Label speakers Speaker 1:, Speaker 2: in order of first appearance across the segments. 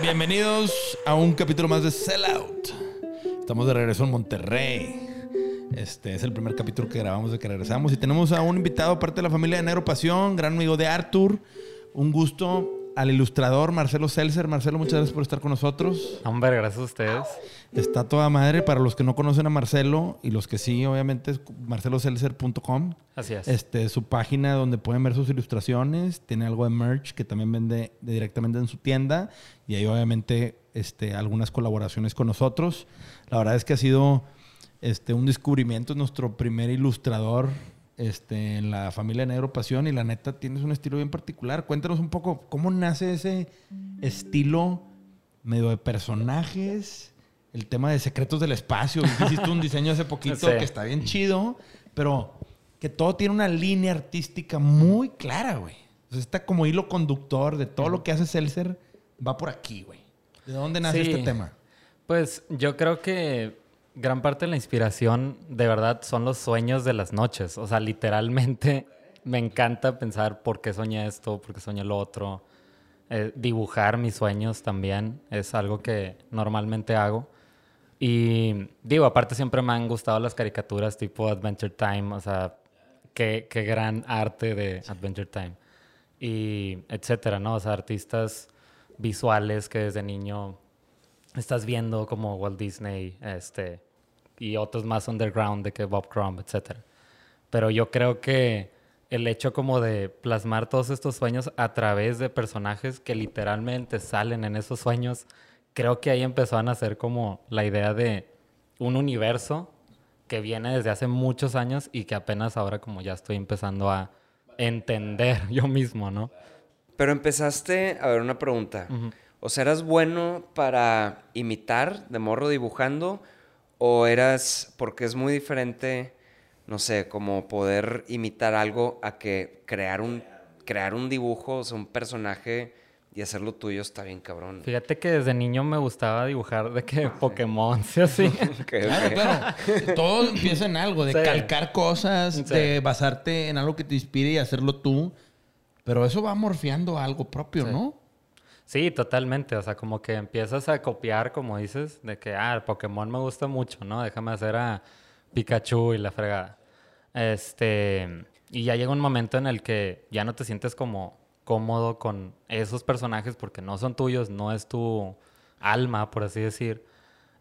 Speaker 1: Bienvenidos a un capítulo más de Sellout. Estamos de regreso en Monterrey. Este es el primer capítulo que grabamos de que regresamos y tenemos a un invitado parte de la familia de Negro Pasión, gran amigo de Arthur. Un gusto al ilustrador Marcelo Seltzer. Marcelo, muchas gracias por estar con nosotros.
Speaker 2: Hombre, gracias a ustedes.
Speaker 1: Está toda madre. Para los que no conocen a Marcelo y los que sí, obviamente, es marceloseltzer.com.
Speaker 2: Así es.
Speaker 1: Este, su página donde pueden ver sus ilustraciones. Tiene algo de merch que también vende directamente en su tienda. Y ahí, obviamente, este, algunas colaboraciones con nosotros. La verdad es que ha sido este, un descubrimiento. Es nuestro primer ilustrador este, en la familia Negro Pasión. Y la neta, tienes un estilo bien particular. Cuéntanos un poco cómo nace ese estilo medio de personajes. El tema de secretos del espacio. Hiciste un diseño hace poquito
Speaker 2: Sí.
Speaker 1: que está bien chido, pero que todo tiene una línea artística muy clara, güey. O sea, está como hilo conductor de todo lo que hace Seltzer, va por aquí, güey. ¿De dónde nace
Speaker 2: Sí.
Speaker 1: este tema?
Speaker 2: Pues yo creo que gran parte de la inspiración de verdad son los sueños de las noches. O sea, literalmente me encanta pensar por qué soñé esto, por qué soñé lo otro. Eh, dibujar mis sueños también es algo que normalmente hago. Y digo, aparte siempre me han gustado las caricaturas tipo Adventure Time, o sea, qué, qué gran arte de Adventure Time. Y etcétera, ¿no? O sea, artistas visuales que desde niño estás viendo como Walt Disney, este, y otros más underground de que Bob Crumb, etcétera. Pero yo creo que el hecho como de plasmar todos estos sueños a través de personajes que literalmente salen en esos sueños, creo que ahí empezó a nacer como la idea de un universo que viene desde hace muchos años y que apenas ahora como ya estoy empezando a entender yo mismo, ¿no?
Speaker 3: Pero empezaste, a ver, una pregunta. O sea, ¿eras bueno para imitar de morro dibujando? ¿O eras, porque es muy diferente, no sé, como poder imitar algo a que crear un, crear un dibujo, o sea, un personaje y hacerlo tuyo está bien cabrón.
Speaker 2: Fíjate que desde niño me gustaba dibujar de que Pokémon, ¿sí así?
Speaker 3: Ok,
Speaker 1: Claro, claro. Todo empieza en algo, de
Speaker 2: Sí.
Speaker 1: calcar cosas,
Speaker 2: Sí.
Speaker 1: de basarte en algo que te inspire y hacerlo tú. Pero eso va morfeando a algo propio,
Speaker 2: Sí.
Speaker 1: ¿no?
Speaker 2: Sí, totalmente. O sea, como que empiezas a copiar, como dices, de que, ah, Pokémon me gusta mucho, ¿no? Déjame hacer a Pikachu y la fregada. Este, y ya llega un momento en el que ya no te sientes como cómodo con esos personajes porque no son tuyos, no es tu alma, por así decir.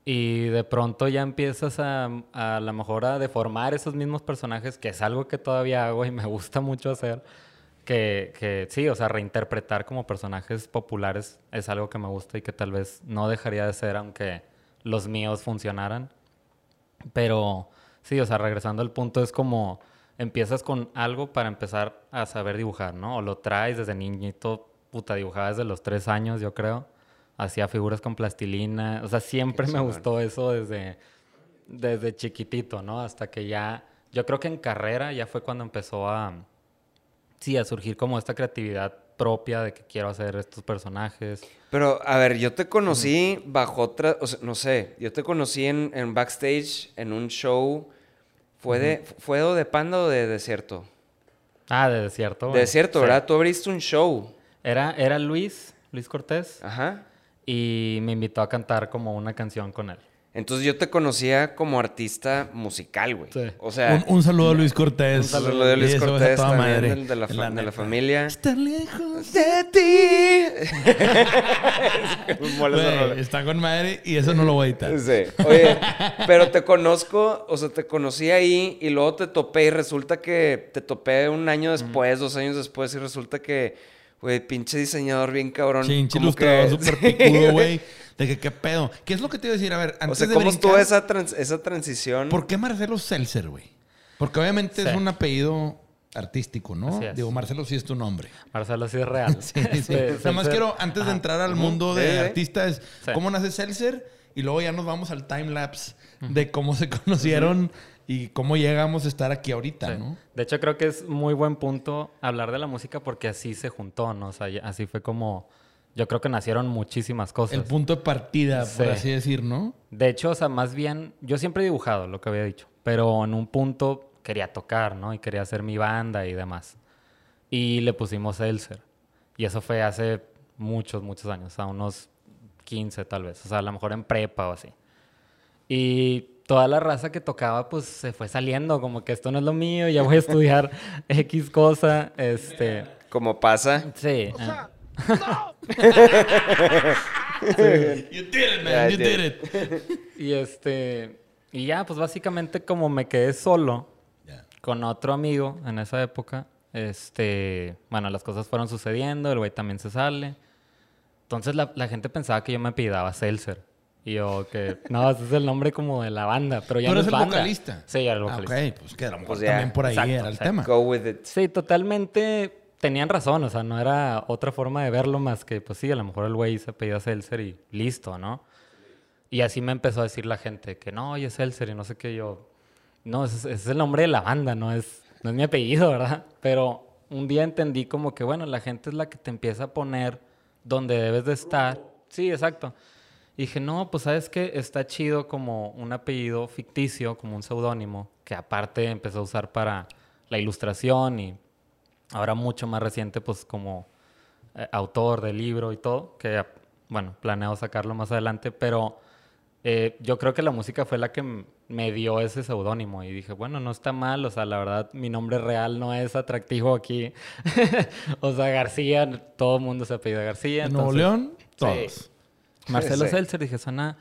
Speaker 2: Y de pronto ya empiezas a, a lo mejor a deformar esos mismos personajes, que es algo que todavía hago y me gusta mucho hacer. Que, que sí, o sea, reinterpretar como personajes populares es algo que me gusta y que tal vez no dejaría de ser aunque los míos funcionaran. Pero sí, o sea, regresando al punto, es como empiezas con algo para empezar a saber dibujar, ¿no? O lo traes desde niñito, puta, dibujaba desde los tres años, yo creo. Hacía figuras con plastilina. O sea, siempre me gustó eso desde, desde chiquitito, ¿no? Hasta que ya, yo creo que en carrera ya fue cuando empezó a, sí, a surgir como esta creatividad propia de que quiero hacer estos personajes.
Speaker 3: Pero, a ver, yo te conocí bajo otra, o sea, no sé, yo te conocí en, en backstage, en un show. ¿Fue de, ¿Fue o de Panda o de Desierto?
Speaker 2: Ah, de desierto.
Speaker 3: De. Desierto,
Speaker 2: Sí.
Speaker 3: ¿verdad? Tú abriste un show.
Speaker 2: Era, era Luis, Luis Cortés.
Speaker 3: Ajá.
Speaker 2: y me invitó a cantar como una canción con él.
Speaker 3: Entonces yo te conocía como artista musical, güey.
Speaker 2: Sí.
Speaker 3: O sea,
Speaker 1: un, un saludo a Luis Cortés.
Speaker 3: un saludo de Luis
Speaker 1: a
Speaker 3: Cortés también,
Speaker 1: madre.
Speaker 3: de, la, fa-
Speaker 1: La
Speaker 3: de la
Speaker 1: neta.
Speaker 3: familia.
Speaker 1: Estar lejos.
Speaker 3: De ti.
Speaker 1: Güey, está con madre y eso no lo voy a editar.
Speaker 3: Sí. Oye, pero te conozco, o sea, te conocí ahí y luego te topé y resulta que te topé un año después, dos años después y resulta que, güey, pinche diseñador bien cabrón.
Speaker 1: Pinche ilustrador súper picudo, güey. De que qué pedo. ¿Qué es lo que te iba a decir? A ver, antes
Speaker 3: O sea,
Speaker 1: de
Speaker 3: ¿cómo
Speaker 1: brincar,
Speaker 3: estuvo esa, trans- esa transición?
Speaker 1: ¿Por qué Marcelo Seltzer, güey? Porque obviamente es un apellido artístico, ¿no?
Speaker 2: Así es.
Speaker 1: Digo, Marcelo sí es tu nombre.
Speaker 2: Marcelo sí es real.
Speaker 1: Sí, sí.
Speaker 2: Este,
Speaker 1: Nada más quiero, antes de entrar al mundo de artistas,
Speaker 2: Sí.
Speaker 1: ¿cómo nace Seltzer? Y luego ya nos vamos al time-lapse de cómo se conocieron y cómo llegamos a estar aquí ahorita,
Speaker 2: Sí.
Speaker 1: ¿no?
Speaker 2: De hecho, creo que es muy buen punto hablar de la música porque así se juntó, ¿no? O sea, así fue como yo creo que nacieron muchísimas cosas.
Speaker 1: El punto de partida, por
Speaker 2: Sí.
Speaker 1: así decir, ¿no?
Speaker 2: De hecho, o sea, más bien, yo siempre he dibujado lo que había dicho, pero en un punto quería tocar, ¿no? Y quería hacer mi banda y demás. Y le pusimos Elser. Y eso fue hace muchos, muchos años, a unos 15 tal vez, o sea, a lo mejor en prepa o así. Y toda la raza que tocaba, pues se fue saliendo, como que esto no es lo mío, ya voy a estudiar X cosa, este...
Speaker 3: Como pasa.
Speaker 2: Sí. eh,
Speaker 1: You did it,
Speaker 3: Yeah, I
Speaker 1: you
Speaker 3: did.
Speaker 1: did it.
Speaker 2: Y este. Y ya, pues básicamente como me quedé solo con otro amigo en esa época, este. Bueno, las cosas fueron sucediendo, el güey también se sale. Entonces la, la gente pensaba que yo me apellidaba Seltzer. Y yo que. No, ese es el nombre como de la banda, pero ya
Speaker 1: ¿Tú
Speaker 2: no
Speaker 1: eres
Speaker 2: es
Speaker 1: el
Speaker 2: banda.
Speaker 1: vocalista?
Speaker 2: Sí, era el
Speaker 1: Ah,
Speaker 2: vocalista.
Speaker 1: ok, pues que a lo mejor
Speaker 3: Pues ya,
Speaker 1: también por ahí
Speaker 2: exacto,
Speaker 1: era el
Speaker 2: exacto.
Speaker 1: tema.
Speaker 3: Go with it.
Speaker 2: Sí, totalmente tenían razón, o sea, no era otra forma de verlo más que, pues sí, a lo mejor el güey se apellida Seltzer y listo, ¿no? Y así me empezó a decir la gente que no, oye, Seltzer y no sé qué, yo, no, ese, es- ese es el nombre de la banda, no es, no es mi apellido, ¿verdad? Pero un día entendí como que, bueno, la gente es la que te empieza a poner donde debes de estar. Sí, exacto. Y dije, no, pues sabes que está chido como un apellido ficticio, como un seudónimo, que aparte empezó a usar para la ilustración y ahora mucho más reciente, pues como eh, autor del libro y todo, que bueno, planeo sacarlo más adelante, pero eh, yo creo que la música fue la que me dio ese seudónimo y dije, bueno, no está mal, o sea, la verdad, mi nombre real no es atractivo aquí. o sea, García, todo el mundo se apellida García.
Speaker 1: En Nuevo
Speaker 2: entonces-
Speaker 1: León, todos.
Speaker 2: Marcelo. Seltzer, dije, suena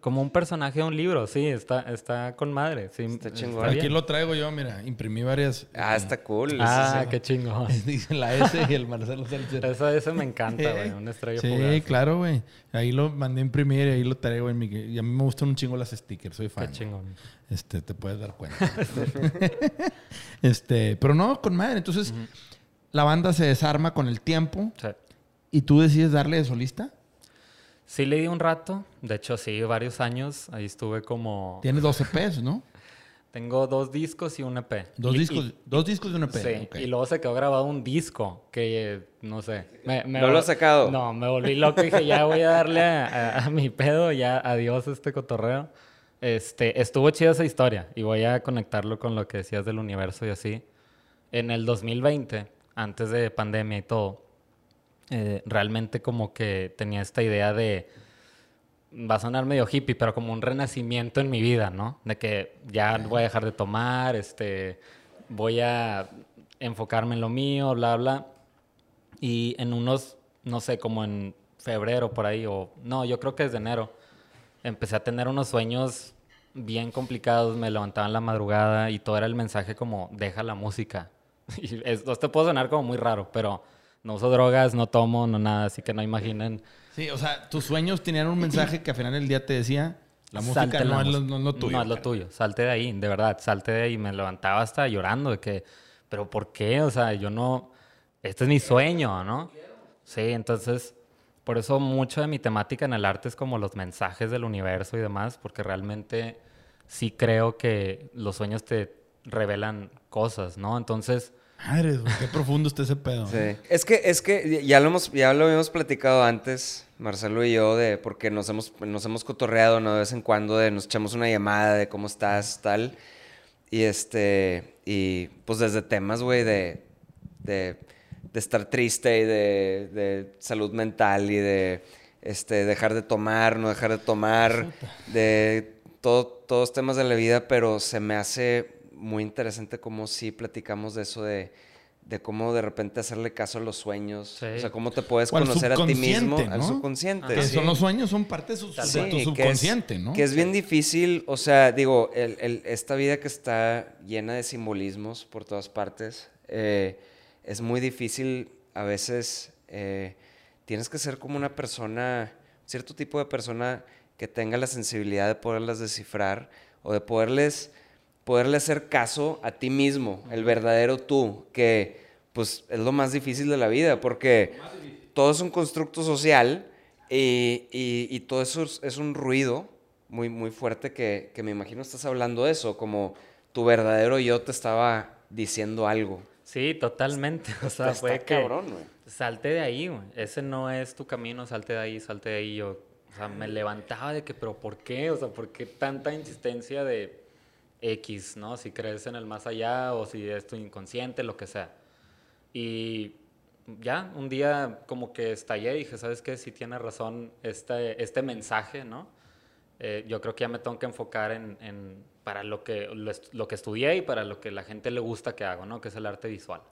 Speaker 2: como un personaje de un libro, sí, está, está con madre. Sí,
Speaker 3: Está chingón.
Speaker 1: Aquí lo traigo yo, mira, imprimí varias.
Speaker 3: Ah, está cool.
Speaker 2: Ah,
Speaker 3: sí.
Speaker 2: qué chingón.
Speaker 1: Dice la S y el Marcelo Seltzer.
Speaker 2: Eso, eso me encanta, güey, una estrella
Speaker 1: Sí,
Speaker 2: fugaz.
Speaker 1: claro, güey. Ahí lo mandé a imprimir y ahí lo traigo en mi... Y a mí me gustan un chingo las stickers, soy fan.
Speaker 2: Qué chingón.
Speaker 1: Este, te puedes dar cuenta. este, pero no, con madre. Entonces, la banda se desarma con el tiempo
Speaker 2: Sí.
Speaker 1: y tú decides darle de solista.
Speaker 2: Sí le di un rato, de hecho sí, varios años, ahí estuve como...
Speaker 1: Tienes dos EPs, ¿no?
Speaker 2: Tengo dos discos y un EP.
Speaker 1: Dos
Speaker 2: Y-
Speaker 1: discos,
Speaker 2: y-
Speaker 1: dos discos y un EP.
Speaker 2: sí,
Speaker 1: ok.
Speaker 2: y luego se quedó grabado un disco que, eh, no sé. me- me
Speaker 3: ¿No lo has sacado?
Speaker 2: No, me volví loco y dije, ya voy a darle a, a- a mi pedo, ya adiós este cotorreo. Este, estuvo chida esa historia y voy a conectarlo con lo que decías del universo y así. En el 2020, antes de pandemia y todo, eh, realmente como que tenía esta idea de, va a sonar medio hippie, pero como un renacimiento en mi vida, ¿no? De que ya voy a dejar de tomar, este, voy a enfocarme en lo mío, bla, bla. Y en unos, no sé, como en febrero por ahí, o no, yo creo que desde enero, empecé a tener unos sueños bien complicados, me levantaba en la madrugada y todo era el mensaje como, deja la música. Y esto te puede sonar como muy raro, pero no uso drogas, no tomo, no nada, así que no imaginen.
Speaker 1: Sí, o sea, tus sueños tenían un mensaje que al final del día te decía, la música
Speaker 2: Salte
Speaker 1: no,
Speaker 2: la
Speaker 1: es lo, no es lo tuyo.
Speaker 2: No es lo tuyo. Salte de ahí, de verdad. Salte de ahí. Me levantaba hasta llorando de que, pero ¿por qué? O sea, yo no, este es mi sueño, ¿no? Sí, entonces, por eso mucho de mi temática en el arte es como los mensajes del universo y demás, porque realmente sí creo que los sueños te revelan cosas, ¿no? Entonces,
Speaker 1: Madre, güey, qué profundo está ese pedo.
Speaker 3: Sí. Es que, es que ya lo hemos, ya lo habíamos platicado antes, Marcelo y yo, de porque nos hemos, nos hemos cotorreado, ¿no? De vez en cuando, de nos echamos una llamada de cómo estás, tal. Y este, y pues desde temas, güey, de, de, de estar triste y de, de salud mental y de este, dejar de tomar, no dejar de tomar, de todo, todos temas de la vida, pero se me hace muy interesante cómo sí platicamos de eso de, de cómo de repente hacerle caso a los sueños,
Speaker 2: Sí.
Speaker 3: o sea, cómo te puedes
Speaker 1: O
Speaker 3: conocer a ti mismo,
Speaker 1: subconsciente,
Speaker 3: al subconsciente.
Speaker 1: Que
Speaker 3: sí.
Speaker 1: son los sueños, son parte de, su, de
Speaker 3: Sí,
Speaker 1: tu
Speaker 3: que es-
Speaker 1: subconsciente, ¿no?
Speaker 3: Que es bien difícil, o sea, digo, el- el- esta vida que está llena de simbolismos por todas partes, eh, es muy difícil a veces, eh, tienes que ser como una persona, cierto tipo de persona que tenga la sensibilidad de poderlas descifrar o de poderles, poderle hacer caso a ti mismo, el verdadero tú, que pues es lo más difícil de la vida, porque todo es un constructo social y, y- y todo eso es, un ruido muy, muy fuerte que, que me imagino estás hablando de eso, como tu verdadero yo te estaba diciendo algo.
Speaker 2: sí, totalmente. O sea, fue que...
Speaker 3: cabrón, güey.
Speaker 2: salte de ahí, güey. Ese no es tu camino, salte de ahí, salte de ahí. Yo, o sea, me levantaba de que, pero ¿por qué? O sea, ¿por qué tanta insistencia de X, ¿no? Si crees en el más allá o si es tu inconsciente, lo que sea. Y ya, un día como que estallé y dije, ¿sabes qué? Si tiene razón este, este mensaje, ¿no? Eh, yo creo que ya me tengo que enfocar en, en para lo que, lo, lo, que estudié y para lo que la gente le gusta que hago, ¿no? Que es el arte visual.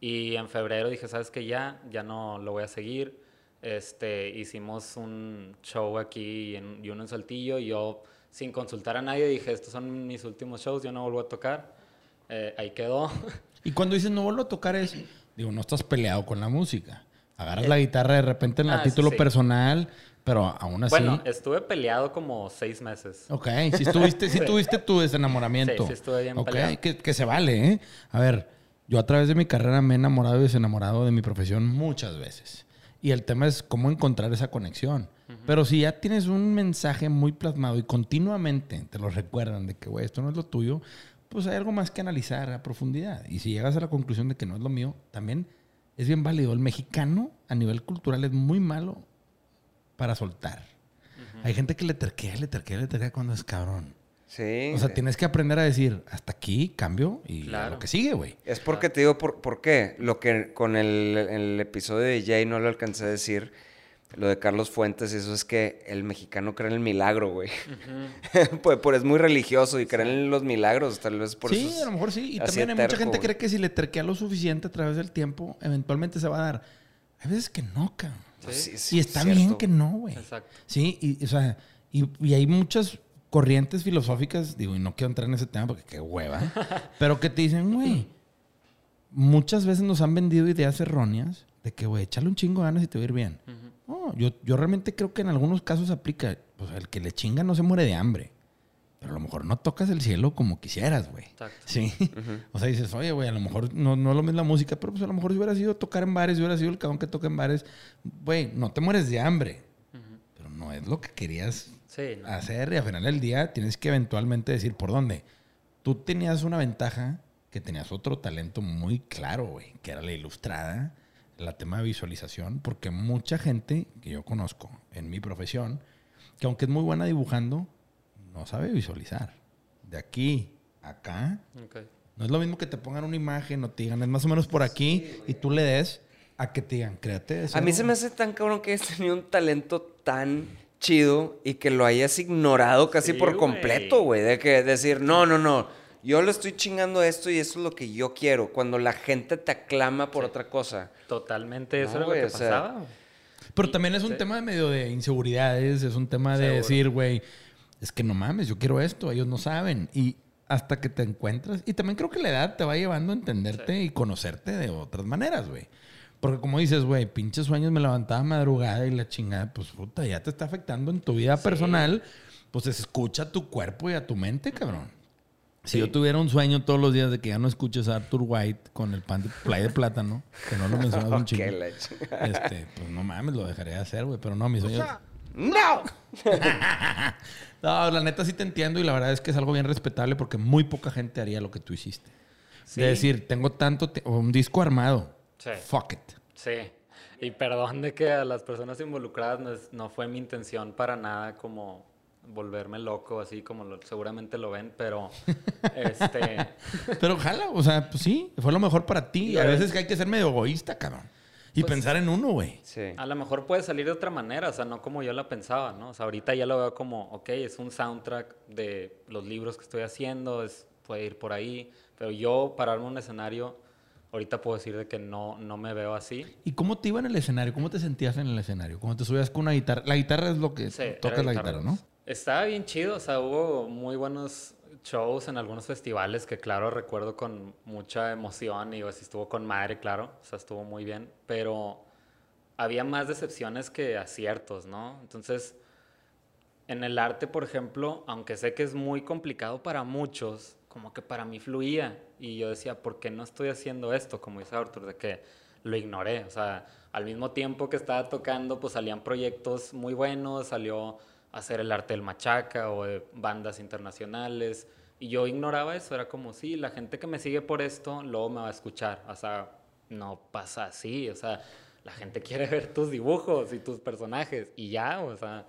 Speaker 2: Y en febrero dije, ¿sabes qué? Ya, ya no lo voy a seguir. Este, hicimos un show aquí y, uno en Saltillo y yo, sin consultar a nadie, dije, estos son mis últimos shows, yo no vuelvo a tocar. Eh, ahí quedó.
Speaker 1: Y cuando dices no vuelvo a tocar es, digo, no estás peleado con la música. Agarras la guitarra de repente en el ah, título personal, pero aún así...
Speaker 2: Bueno, estuve peleado como seis meses.
Speaker 1: Ok, si estuviste, si tuviste tu desenamoramiento.
Speaker 2: Sí, sí estuve bien peleado.
Speaker 1: Que, que se vale, ¿eh? A ver, yo a través de mi carrera me he enamorado y desenamorado de mi profesión muchas veces. Y el tema es cómo encontrar esa conexión. Pero si ya tienes un mensaje muy plasmado y continuamente te lo recuerdan de que, güey, esto no es lo tuyo, pues hay algo más que analizar a profundidad. Y si llegas a la conclusión de que no es lo mío, también es bien válido. El mexicano a nivel cultural es muy malo para soltar. Hay gente que le terquea, le terquea, le terquea cuando es cabrón.
Speaker 3: Sí.
Speaker 1: O sea, tienes que aprender a decir, hasta aquí, cambio y lo que sigue, güey.
Speaker 3: Es porque te digo, por, ¿por qué? Lo que con el, el, episodio de Jay no lo alcancé a decir, lo de Carlos Fuentes, eso es que el mexicano cree en el milagro, güey. pues, pues, es muy religioso y cree en los milagros, tal vez por
Speaker 1: eso. Sí, a lo mejor sí. Y también hay mucha gente que cree que si le terquea lo suficiente a través del tiempo, eventualmente se va a dar. Hay veces que no, cabrón. y está bien que no, güey. Exacto. Sí, y, o sea, y, y hay muchas corrientes filosóficas, digo, y no quiero entrar en ese tema porque qué hueva, pero que te dicen, güey, muchas veces nos han vendido ideas erróneas de que, güey, échale un chingo de ganas y te va a ir bien. No, yo, yo realmente creo que en algunos casos aplica, pues el que le chinga no se muere de hambre. Pero a lo mejor no tocas el cielo como quisieras, güey. Sí. O sea, dices, oye, güey, a lo mejor no, no lo mismo la música, pero pues a lo mejor si hubiera sido tocar en bares, si hubiera sido el cabrón que toca en bares, güey, no te mueres de hambre. Pero no es lo que querías hacer y al final del día tienes que eventualmente decir por dónde. Tú tenías una ventaja que tenías otro talento muy claro, güey, que era la ilustrada, la tema de visualización, porque mucha gente que yo conozco en mi profesión, que aunque es muy buena dibujando, no sabe visualizar. De aquí a acá, no es lo mismo que te pongan una imagen o te digan, es más o menos por aquí, y tú le des a que te digan, créate.
Speaker 3: A mí se me hace tan cabrón que has tenido un talento tan chido y que lo hayas ignorado casi por completo, güey. De que decir, no, no, no, yo le estoy chingando esto y eso es lo que yo quiero. Cuando la gente te aclama por otra cosa.
Speaker 2: Totalmente, eso es lo que pasaba.
Speaker 1: Pero también es un tema de medio de inseguridades, es un tema de decir, güey, es que no mames, yo quiero esto, ellos no saben. Y hasta que te encuentras, y también creo que la edad te va llevando a entenderte y conocerte de otras maneras, güey. Porque como dices, güey, pinches sueños, me levantaba madrugada y la chingada, pues puta, ya te está afectando en tu vida personal. Pues escucha tu cuerpo y a tu mente, cabrón. Si yo tuviera un sueño todos los días de que ya no escuches a Arthur White con el pan de play de plátano, que no lo mencionas un chingo, este, pues no mames, lo dejaría de hacer, güey. Pero no, mis sueños...
Speaker 3: ¡No!
Speaker 1: no, la neta sí te entiendo y la verdad es que es algo bien respetable porque muy poca gente haría lo que tú hiciste. De decir, tengo tanto... un disco armado Sí. Fuck it.
Speaker 2: Sí. Y perdón de que a las personas involucradas no, fue mi intención para nada como volverme loco, así como seguramente lo ven, pero este...
Speaker 1: Pero ojalá, o sea, pues sí, fue lo mejor para ti. a veces que hay que ser medio egoísta, cabrón. Y pues pensar en uno, güey.
Speaker 2: Sí. A lo mejor puede salir de otra manera, o sea, no como yo la pensaba, ¿no? O sea, ahorita ya lo veo como, ok, es un soundtrack de los libros que estoy haciendo, es, puede ir por ahí, pero yo pararme en un escenario ahorita puedo decir de que no, no me veo así.
Speaker 1: ¿Y cómo te iba en el escenario? ¿Cómo te sentías en el escenario? ¿Cómo te subías con una guitarra? La guitarra es lo que tocas la guitarra, ¿no?
Speaker 2: Estaba bien chido, o sea, hubo muy buenos shows en algunos festivales que claro recuerdo con mucha emoción y así estuvo con madre, claro, o sea, estuvo muy bien, pero había más decepciones que aciertos, ¿no? Entonces, en el arte, por ejemplo, aunque sé que es muy complicado para muchos, como que para mí fluía y yo decía, ¿por qué no estoy haciendo esto? Como dice Arthur, de que lo ignoré. O sea, al mismo tiempo que estaba tocando, pues salían proyectos muy buenos, salió hacer el arte del machaca o de bandas internacionales. Y yo ignoraba eso, era como, sí, la gente que me sigue por esto, luego me va a escuchar. O sea, no pasa así, o sea, la gente quiere ver tus dibujos y tus personajes y ya, o sea...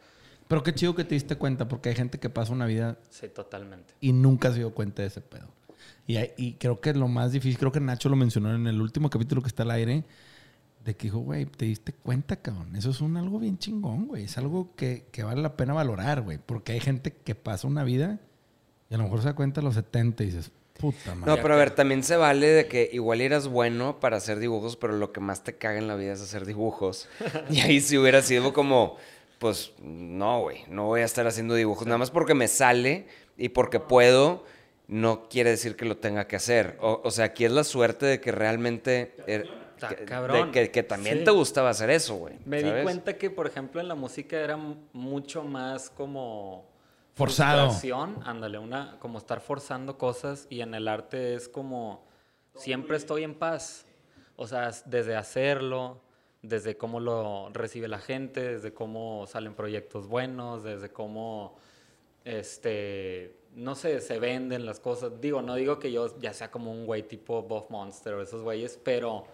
Speaker 1: Pero qué chido que te diste cuenta, porque hay gente que pasa una vida
Speaker 2: Sí, totalmente.
Speaker 1: y nunca se dio cuenta de ese pedo. Y, y creo que lo más difícil, creo que Nacho lo mencionó en el último capítulo que está al aire, de que dijo, güey, te diste cuenta, cabrón. Eso es un algo bien chingón, güey. Es algo que, que vale la pena valorar, güey. Porque hay gente que pasa una vida y a lo mejor se da cuenta a los 70 y dices, puta madre.
Speaker 3: No, pero a ver, también se vale de que igual eras bueno para hacer dibujos, pero lo que más te caga en la vida es hacer dibujos. Y ahí si hubiera sido como, pues no, güey, no voy a estar haciendo dibujos. Nada más porque me sale y porque puedo, no quiere decir que lo tenga que hacer. O, o sea, aquí es la suerte de que realmente... er-
Speaker 2: Está
Speaker 3: que-
Speaker 2: cabrón.
Speaker 3: de que, que también
Speaker 2: Sí.
Speaker 3: te gustaba hacer eso, güey.
Speaker 2: Me di cuenta que, por ejemplo, en la música era mucho más como...
Speaker 1: Forzado.
Speaker 2: frustración, ándale, una, como estar forzando cosas y en el arte es como siempre estoy en paz. O sea, desde hacerlo, desde cómo lo recibe la gente, desde cómo salen proyectos buenos, desde cómo, este, no sé, se venden las cosas. Digo, no digo que yo ya sea como un güey tipo Buff Monster o esos güeyes, pero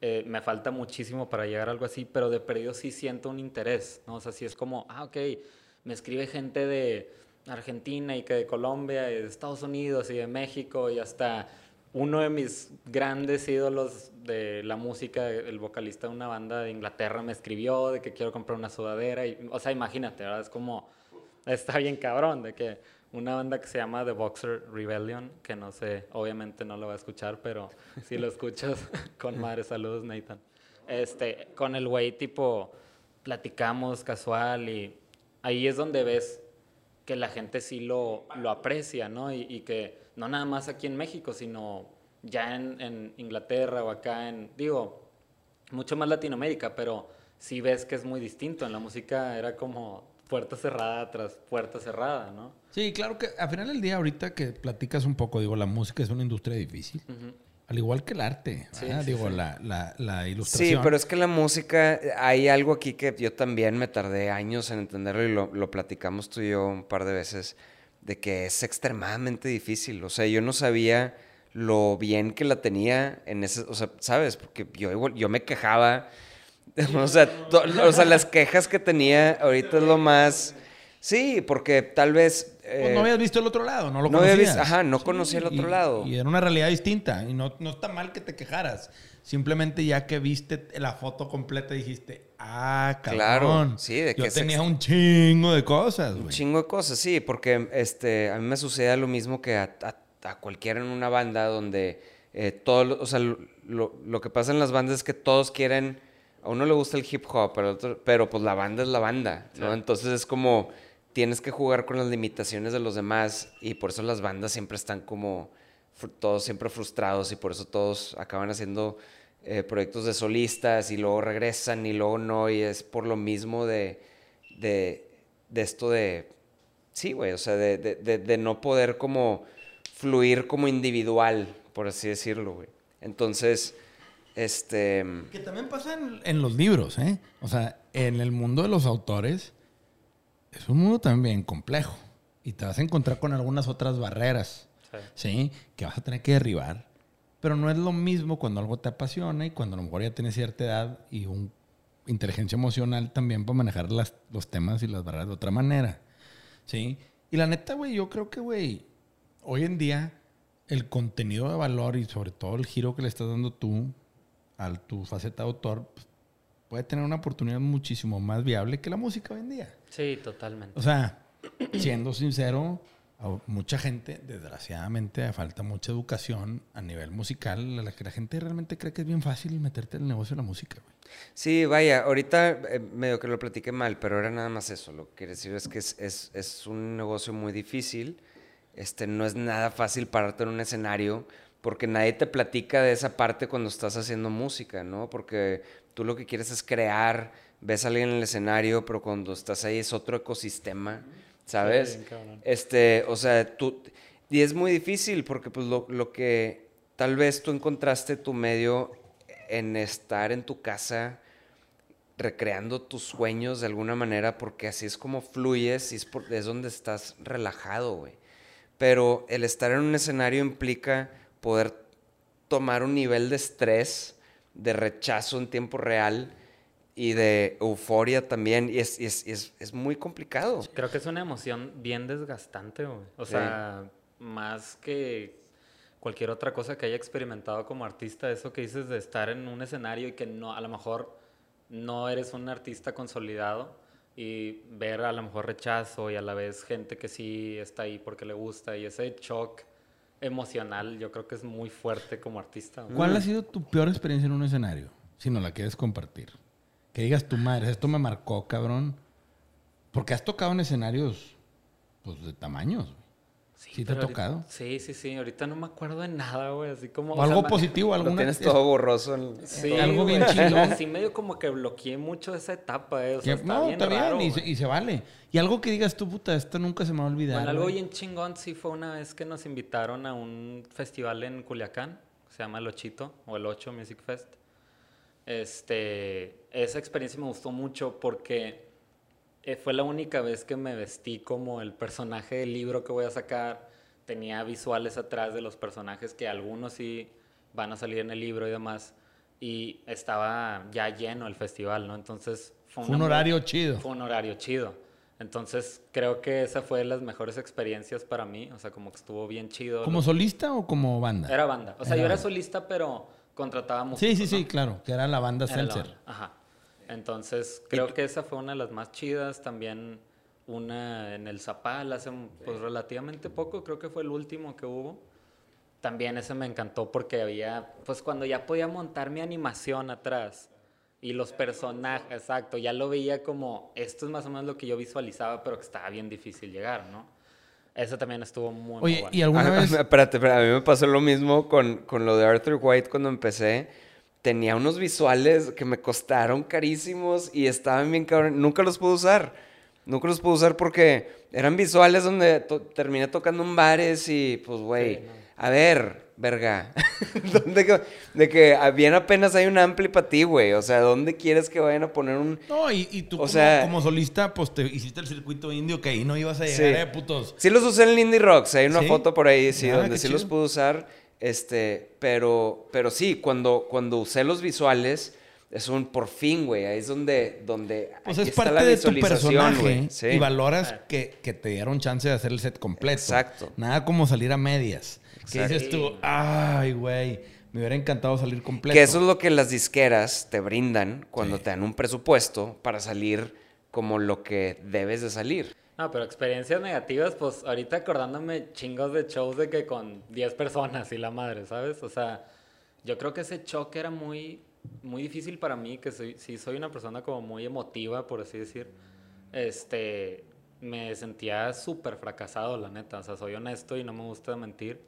Speaker 2: eh, me falta muchísimo para llegar a algo así, pero de perdido sí siento un interés, ¿no? O sea, sí es como, ah, ok, me escribe gente de Argentina y que de Colombia de Estados Unidos y de México y hasta uno de mis grandes ídolos de la música, el vocalista de una banda de Inglaterra me escribió de que quiero comprar una sudadera y, o sea, imagínate, ¿verdad? Es como, está bien cabrón de que una banda que se llama The Boxer Rebellion, que no sé, obviamente no lo va a escuchar, pero si lo escuchas, con madre, saludos Nathan. Este, con el güey tipo, platicamos casual y ahí es donde ves que la gente sí lo, lo aprecia, ¿no? Y, y que no nada más aquí en México, sino ya en, en Inglaterra o acá en, digo, mucho más Latinoamérica, pero sí ves que es muy distinto. En la música era como puerta cerrada tras puerta cerrada, ¿no?
Speaker 1: Sí, claro que al final del día, ahorita que platicas un poco, digo, la música es una industria difícil. Al igual que el arte,
Speaker 2: Sí, sí,
Speaker 1: digo,
Speaker 2: sí.
Speaker 1: La, la, la
Speaker 3: Sí,
Speaker 1: ilustración.
Speaker 3: pero es que la música, hay algo aquí que yo también me tardé años en entenderlo y lo, lo platicamos tú y yo un par de veces, de que es extremadamente difícil. O sea, yo no sabía lo bien que la tenía en ese, o sea, ¿sabes? Porque yo, igual- yo me quejaba, o sea, to- o sea, las quejas que tenía ahorita es lo más... Sí, porque tal vez...
Speaker 1: Pues
Speaker 3: eh,
Speaker 1: no habías visto el otro lado, no lo
Speaker 3: no había visto- ajá, no conocía el otro
Speaker 1: y-
Speaker 3: lado.
Speaker 1: Y era una realidad distinta. Y no, no está mal que te quejaras. Simplemente ya que viste la foto completa dijiste, ah, cabrón.
Speaker 3: Claro, sí, de
Speaker 1: Yo
Speaker 3: que es
Speaker 1: tenía un chingo de cosas,
Speaker 3: Un
Speaker 1: güey.
Speaker 3: chingo de cosas, sí, porque este, a mí me sucede lo mismo que a, a- a cualquiera en una banda donde eh, todo, o sea, lo- lo que pasa en las bandas es que todos quieren, a uno le gusta el hip hop, pero, otro- pero pues la banda es la banda, ¿no? Entonces es como, tienes que jugar con las limitaciones de los demás y por eso las bandas siempre están como, todos siempre frustrados y por eso todos acaban haciendo eh, proyectos de solistas y luego regresan y luego no, y es por lo mismo de, de, de esto de, sí, güey, o sea, de, de- de- de no poder como fluir como individual, por así decirlo, güey. Entonces, este,
Speaker 1: Que también pasa en, en los libros, ¿eh? O sea, en el mundo de los autores es un mundo también complejo. Y te vas a encontrar con algunas otras barreras, ¿sí? Que vas a tener que derribar. Pero no es lo mismo cuando algo te apasiona y cuando a lo mejor ya tienes cierta edad y un inteligencia emocional también para manejar las- los temas y las barreras de otra manera, ¿sí? Y la neta, güey, yo creo que, güey, hoy en día el contenido de valor y sobre todo el giro que le estás dando tú a tu faceta de autor pues, puede tener una oportunidad muchísimo más viable que la música hoy en día.
Speaker 2: Sí, totalmente.
Speaker 1: O sea, siendo sincero, a mucha gente, desgraciadamente, le falta mucha educación a nivel musical, a la que la gente realmente cree que es bien fácil meterte en el negocio de la música, güey.
Speaker 3: sí, vaya, ahorita eh, medio que lo platiqué mal, pero era nada más eso. Lo que quiero decir es que es, es, es un negocio muy difícil. Este, no es nada fácil pararte en un escenario porque nadie te platica de esa parte cuando estás haciendo música, ¿no? Porque tú lo que quieres es crear, ves a alguien en el escenario, pero cuando estás ahí es otro ecosistema, ¿sabes? Este, o sea, tú... Y es muy difícil porque pues lo, lo que tal vez tú encontraste tu medio en estar en tu casa recreando tus sueños de alguna manera porque así es como fluyes y es, por- es donde estás relajado, güey. Pero el estar en un escenario implica poder tomar un nivel de estrés de rechazo en tiempo real y de euforia también. Y es, es, es, es muy complicado.
Speaker 2: Creo que es una emoción bien desgastante, güey. O sea, más que cualquier otra cosa que haya experimentado como artista, eso que dices de estar en un escenario y que no, a lo mejor no eres un artista consolidado y ver a lo mejor rechazo y a la vez gente que sí está ahí porque le gusta y ese shock emocional yo creo que es muy fuerte como artista. güey.
Speaker 1: ¿Cuál ha sido tu peor experiencia en un escenario? Si no la quieres compartir. Que digas tu madre, esto me marcó, cabrón. Porque has tocado en escenarios, pues, de tamaños. ¿Sí te ha tocado?
Speaker 2: Sí, sí, sí. Ahorita no me acuerdo de nada, güey. Así como...
Speaker 1: O algo
Speaker 2: sea,
Speaker 1: positivo, alguna...
Speaker 3: tienes todo borroso. En,
Speaker 2: Sí,
Speaker 1: algo bien
Speaker 2: güey.
Speaker 1: chingón.
Speaker 2: Sí, medio como que bloqueé mucho esa etapa, eh. O sea, está
Speaker 1: no,
Speaker 2: bien
Speaker 1: está
Speaker 2: raro,
Speaker 1: bien, y se,
Speaker 2: güey.
Speaker 1: y se vale. Y algo que digas tú, puta, esto nunca se me va a olvidar.
Speaker 2: Bueno, algo
Speaker 1: güey.
Speaker 2: bien chingón sí fue una vez que nos invitaron a un festival en Culiacán, que se llama El Ochito, o El Ocho Music Fest. Este, esa experiencia me gustó mucho porque eh, fue la única vez que me vestí como el personaje del libro que voy a sacar. Tenía visuales atrás de los personajes que algunos sí van a salir en el libro y demás. Y estaba ya lleno el festival, ¿no? Entonces
Speaker 1: Fue
Speaker 2: una
Speaker 1: un
Speaker 2: muy-
Speaker 1: horario chido.
Speaker 2: fue un horario chido. Entonces, creo que esa fue de las mejores experiencias para mí. O sea, como que estuvo bien chido.
Speaker 1: ¿Como solista o como banda?
Speaker 2: Era banda. O sea,
Speaker 1: Era
Speaker 2: yo era
Speaker 1: banda.
Speaker 2: solista, pero contrataba música.
Speaker 1: Sí, sí, sí, claro. Que era la banda Seltzer.
Speaker 2: Ajá. Entonces, creo que esa fue una de las más chidas. También una en el Zapal hace pues, relativamente poco. Creo que fue el último que hubo. También ese me encantó porque había, pues cuando ya podía montar mi animación atrás y los personajes, exacto, ya lo veía como, esto es más o menos lo que yo visualizaba, pero que estaba bien difícil llegar, ¿no? Eso también estuvo muy, muy
Speaker 1: Oye,
Speaker 2: bueno.
Speaker 1: ¿y alguna
Speaker 3: Ah,
Speaker 1: vez...?
Speaker 3: Espérate, espérate, a mí me pasó lo mismo con, con lo de Arthur White cuando empecé. Tenía unos visuales que me costaron carísimos y estaban bien cabrón. Nunca los pude usar. Nunca los pude usar porque eran visuales donde to- terminé tocando en bares y pues, güey,
Speaker 2: Sí, no.
Speaker 3: a ver, verga. ¿Dónde que- de que bien apenas hay un ampli para ti, güey. O sea, ¿dónde quieres que vayan a poner un...
Speaker 1: No, y, y tú
Speaker 3: O
Speaker 1: como,
Speaker 3: sea-
Speaker 1: como solista, pues te hiciste el circuito indio que ahí no ibas a llegar,
Speaker 3: Sí.
Speaker 1: eh, putos.
Speaker 3: Sí los usé en el Indie Rocks, hay una
Speaker 1: ¿Sí?
Speaker 3: foto por ahí, sí,
Speaker 1: Ah,
Speaker 3: donde sí los pude usar, este, pero, pero sí, cuando, cuando usé los visuales, es un por fin, güey, ahí es donde, donde
Speaker 1: Pues es
Speaker 3: está
Speaker 1: parte
Speaker 3: la
Speaker 1: de tu personaje
Speaker 3: sí.
Speaker 1: y valoras que, que te dieron chance de hacer el set completo.
Speaker 3: Exacto.
Speaker 1: Nada como salir a medias. Que dices tú, ay, güey, me hubiera encantado salir completo.
Speaker 3: Que eso es lo que las disqueras te brindan cuando
Speaker 1: Sí.
Speaker 3: te dan un presupuesto para salir como lo que debes de salir.
Speaker 2: No, pero experiencias negativas, pues ahorita acordándome chingos de shows de que con 10 personas y la madre, ¿sabes? O sea, yo creo que ese choque era muy, muy difícil para mí, que soy, sí soy una persona como muy emotiva, por así decir. Este, me sentía súper fracasado, la neta. O sea, soy honesto y no me gusta mentir.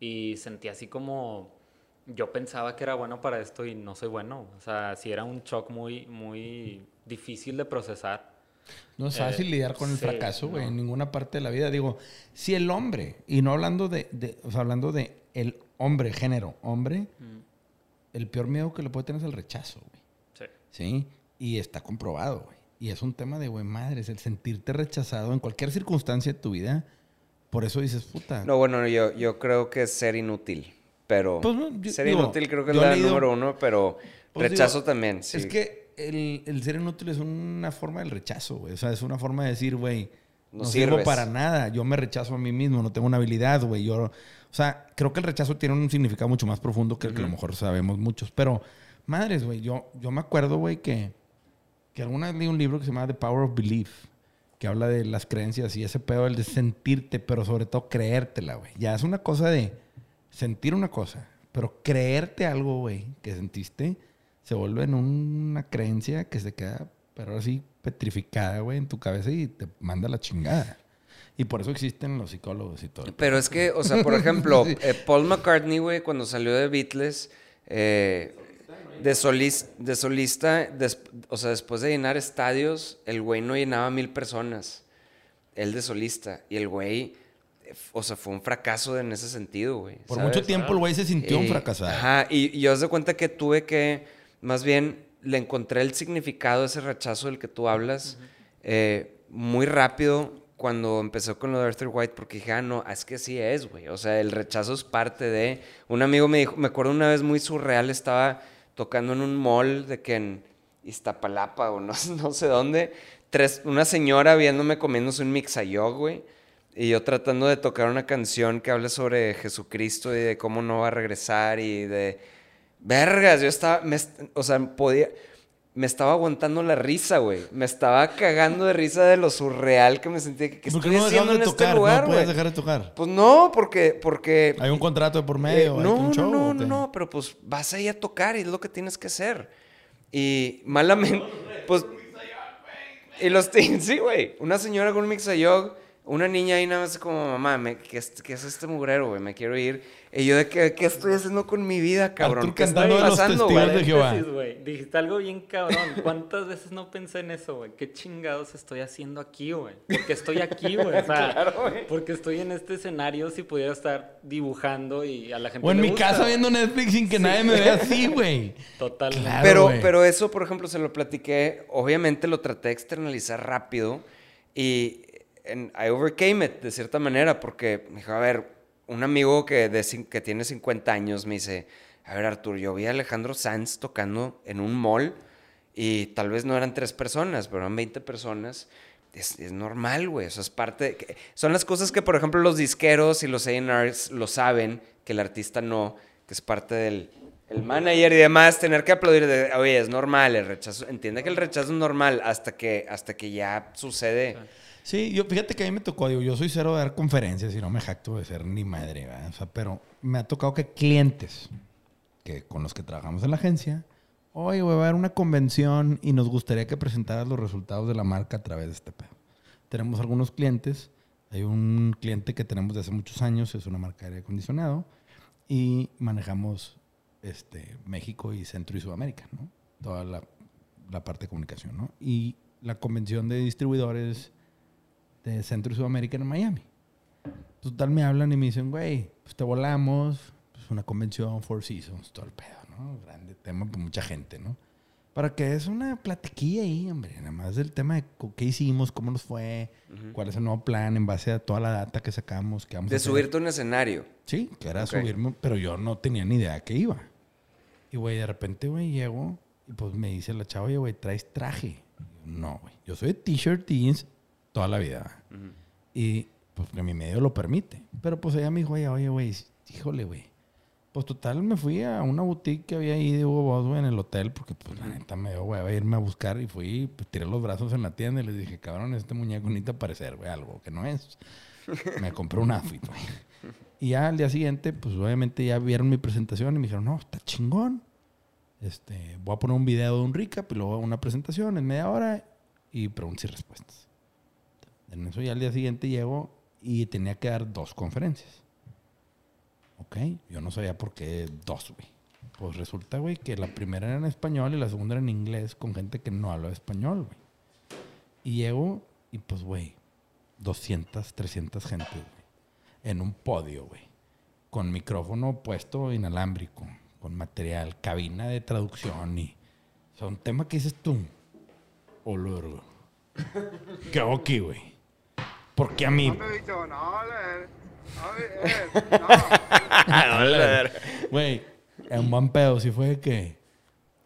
Speaker 2: Y sentía así como, yo pensaba que era bueno para esto y no soy bueno. O sea, sí era un shock muy, muy difícil de procesar.
Speaker 1: No es
Speaker 2: Eh,
Speaker 1: fácil lidiar con el
Speaker 2: sí,
Speaker 1: fracaso, güey,
Speaker 2: no.
Speaker 1: en ninguna parte de la vida. Digo, si el hombre, y no hablando de, de- o sea, hablando de el hombre, género, hombre,
Speaker 2: Mm,
Speaker 1: el peor miedo que le puede tener es el rechazo, güey.
Speaker 2: sí.
Speaker 1: ¿Sí? Y está comprobado, güey. Y es un tema de, güey, madres, el sentirte rechazado en cualquier circunstancia de tu vida. Por eso dices, puta.
Speaker 3: No, bueno, yo, yo creo que es ser inútil, pero
Speaker 1: Pues, no, yo-
Speaker 3: ser
Speaker 1: digo,
Speaker 3: inútil creo que es la
Speaker 1: leído-
Speaker 3: número uno, pero
Speaker 1: Pues,
Speaker 3: rechazo
Speaker 1: digo,
Speaker 3: también, sí.
Speaker 1: Es que el, el ser inútil es una forma del rechazo, güey. O sea, es una forma de decir, güey,
Speaker 3: No
Speaker 1: no, sirvo para nada. Yo me rechazo a mí mismo, no tengo una habilidad, güey. Yo, o sea, creo que el rechazo tiene un significado mucho más profundo que el que a lo mejor sabemos muchos. Pero, madres, güey, yo, yo me acuerdo, güey, que, que alguna vez leí un libro que se llama The Power of Belief, que habla de las creencias y ese pedo, el de sentirte, pero sobre todo creértela, güey. Ya es una cosa de sentir una cosa, pero creerte algo, güey, que sentiste, se vuelve en una creencia que se queda, pero así petrificada, güey, en tu cabeza y te manda la chingada. Y por eso existen los psicólogos y todo.
Speaker 3: Pero es que, o sea, por ejemplo,
Speaker 1: Sí.
Speaker 3: eh, Paul McCartney, güey, cuando salió de Beatles, eh, de, solis- de solista, des- o sea, después de llenar estadios, el güey no llenaba mil personas. Él de solista. Y el güey, eh, o sea, fue un fracaso en ese sentido, güey.
Speaker 1: por
Speaker 3: ¿sabes?
Speaker 1: mucho tiempo el güey se sintió un fracasado.
Speaker 3: Ajá, y, y yo os de cuenta que tuve que, más bien, le encontré el significado a ese rechazo del que tú hablas eh, muy rápido cuando empezó con lo de Arthur White, porque dije, ah, no, es que sí es, güey. O sea, el rechazo es parte de... Un amigo me dijo, me acuerdo una vez muy surreal, estaba tocando en un mall de que en Iztapalapa o no, no sé dónde. Tres, una señora viéndome comiéndose un mixayog, güey. Y yo tratando de tocar una canción que hable sobre Jesucristo y de cómo no va a regresar y de... Vergas, yo estaba... O sea, podía me estaba aguantando la risa, güey. Me estaba cagando de risa de lo surreal que me sentía. Que,
Speaker 1: ¿Por qué no haciendo en este lugar, ¿No puedes dejar de tocar?
Speaker 3: Pues no, porque... porque
Speaker 1: ¿Hay un contrato de por medio?
Speaker 3: Eh, no, no, no, no, no, pero pues vas ahí a tocar y es lo que tienes que hacer. Y malamente, pues... Y los sí, güey. Una señora con un mixayog, una niña ahí nada más como, mamá, ¿qué, es, ¿qué es este mugrero, güey? Me quiero ir. Y yo de qué, qué estoy haciendo con mi vida, cabrón. ¿Qué está pasando,
Speaker 2: güey? Dijiste algo bien cabrón. ¿Cuántas veces no pensé en eso, güey? ¿Qué chingados estoy haciendo aquí, güey? Porque estoy aquí, güey. O sea, claro, porque estoy en este escenario si pudiera estar dibujando y a la gente
Speaker 1: O en mi casa viendo Netflix sin que nadie me vea así, güey.
Speaker 2: Total.
Speaker 3: pero, pero eso, por ejemplo, se lo platiqué. Obviamente lo traté de externalizar rápido y I overcame it de cierta manera porque me dijo, a ver un amigo que, tiene 50 años me dice, a ver Artur, yo vi a Alejandro Sanz tocando en un mall y tal vez no eran tres personas, pero eran 20 personas. Es, normal, güey. Es parte. Son las cosas que, por ejemplo, los disqueros y los A&Rs lo saben, que el artista no, que es parte del el manager y demás, tener que aplaudir de, oye, es normal el rechazo. Entiende que el rechazo es normal hasta que, hasta que ya sucede.
Speaker 1: Yo fíjate que a mí me tocó, digo, yo soy cero de dar conferencias y no me jacto de ser ni madre, O sea, pero me ha tocado que clientes que con los que trabajamos en la agencia, oye, voy a ver una convención y nos gustaría que presentaras los resultados de la marca a través de este pedo. Tenemos algunos clientes, hay un cliente que tenemos de hace muchos años, es una marca de aire acondicionado, y manejamos este, México y Centro y Sudamérica, ¿no? Toda la, la parte de comunicación, ¿no? Y la convención de distribuidores de Centro y Sudamérica en Miami. Total, me hablan y me dicen, güey, pues te volamos, pues una convención, Four Seasons, todo el pedo, ¿no? Grande tema para mucha gente, ¿no? Para que es una platiquilla ahí, hombre, nada más del tema de qué hicimos, cómo nos fue, cuál es el nuevo plan en base a toda la data que sacamos. Que vamos
Speaker 3: de subirte a un escenario.
Speaker 1: Sí, que era subirme, pero yo no tenía ni idea que iba. Y, güey, de repente, güey, llego y pues me dice la chava, oye, güey, ¿traes traje? no, güey, yo soy de t-shirt, jeans toda la vida. Y pues que mi medio lo permite. Pero pues ella me dijo, oye, güey, híjole, güey. Pues total, me fui a una boutique que había ahí de Hugo Boss, en el hotel, porque pues la neta me dio, güey, a irme a buscar y fui, pues tiré los brazos en la tienda y les dije, cabrón, este muñeco necesita parecer, güey, algo que no es. me compré un outfit, güey. Y ya al día siguiente, pues obviamente ya vieron mi presentación y me dijeron, no, está chingón. Este, voy a poner un video de un recap y luego una presentación en media hora y preguntas y respuestas. En eso ya al día siguiente llego y tenía que dar dos conferencias. Ok, yo no sabía por qué dos, güey. Pues resulta, güey, que la primera era en español y la segunda era en inglés con gente que no habla español, güey. Y llego y pues, güey, 200, 300 gente, güey. En un podio, güey. Con micrófono puesto inalámbrico, con material, cabina de traducción y... O sea, un tema que dices tú, olor, güey. ¿Qué hago aquí, güey? Porque a mí. Güey, en un buen pedo, si fue que.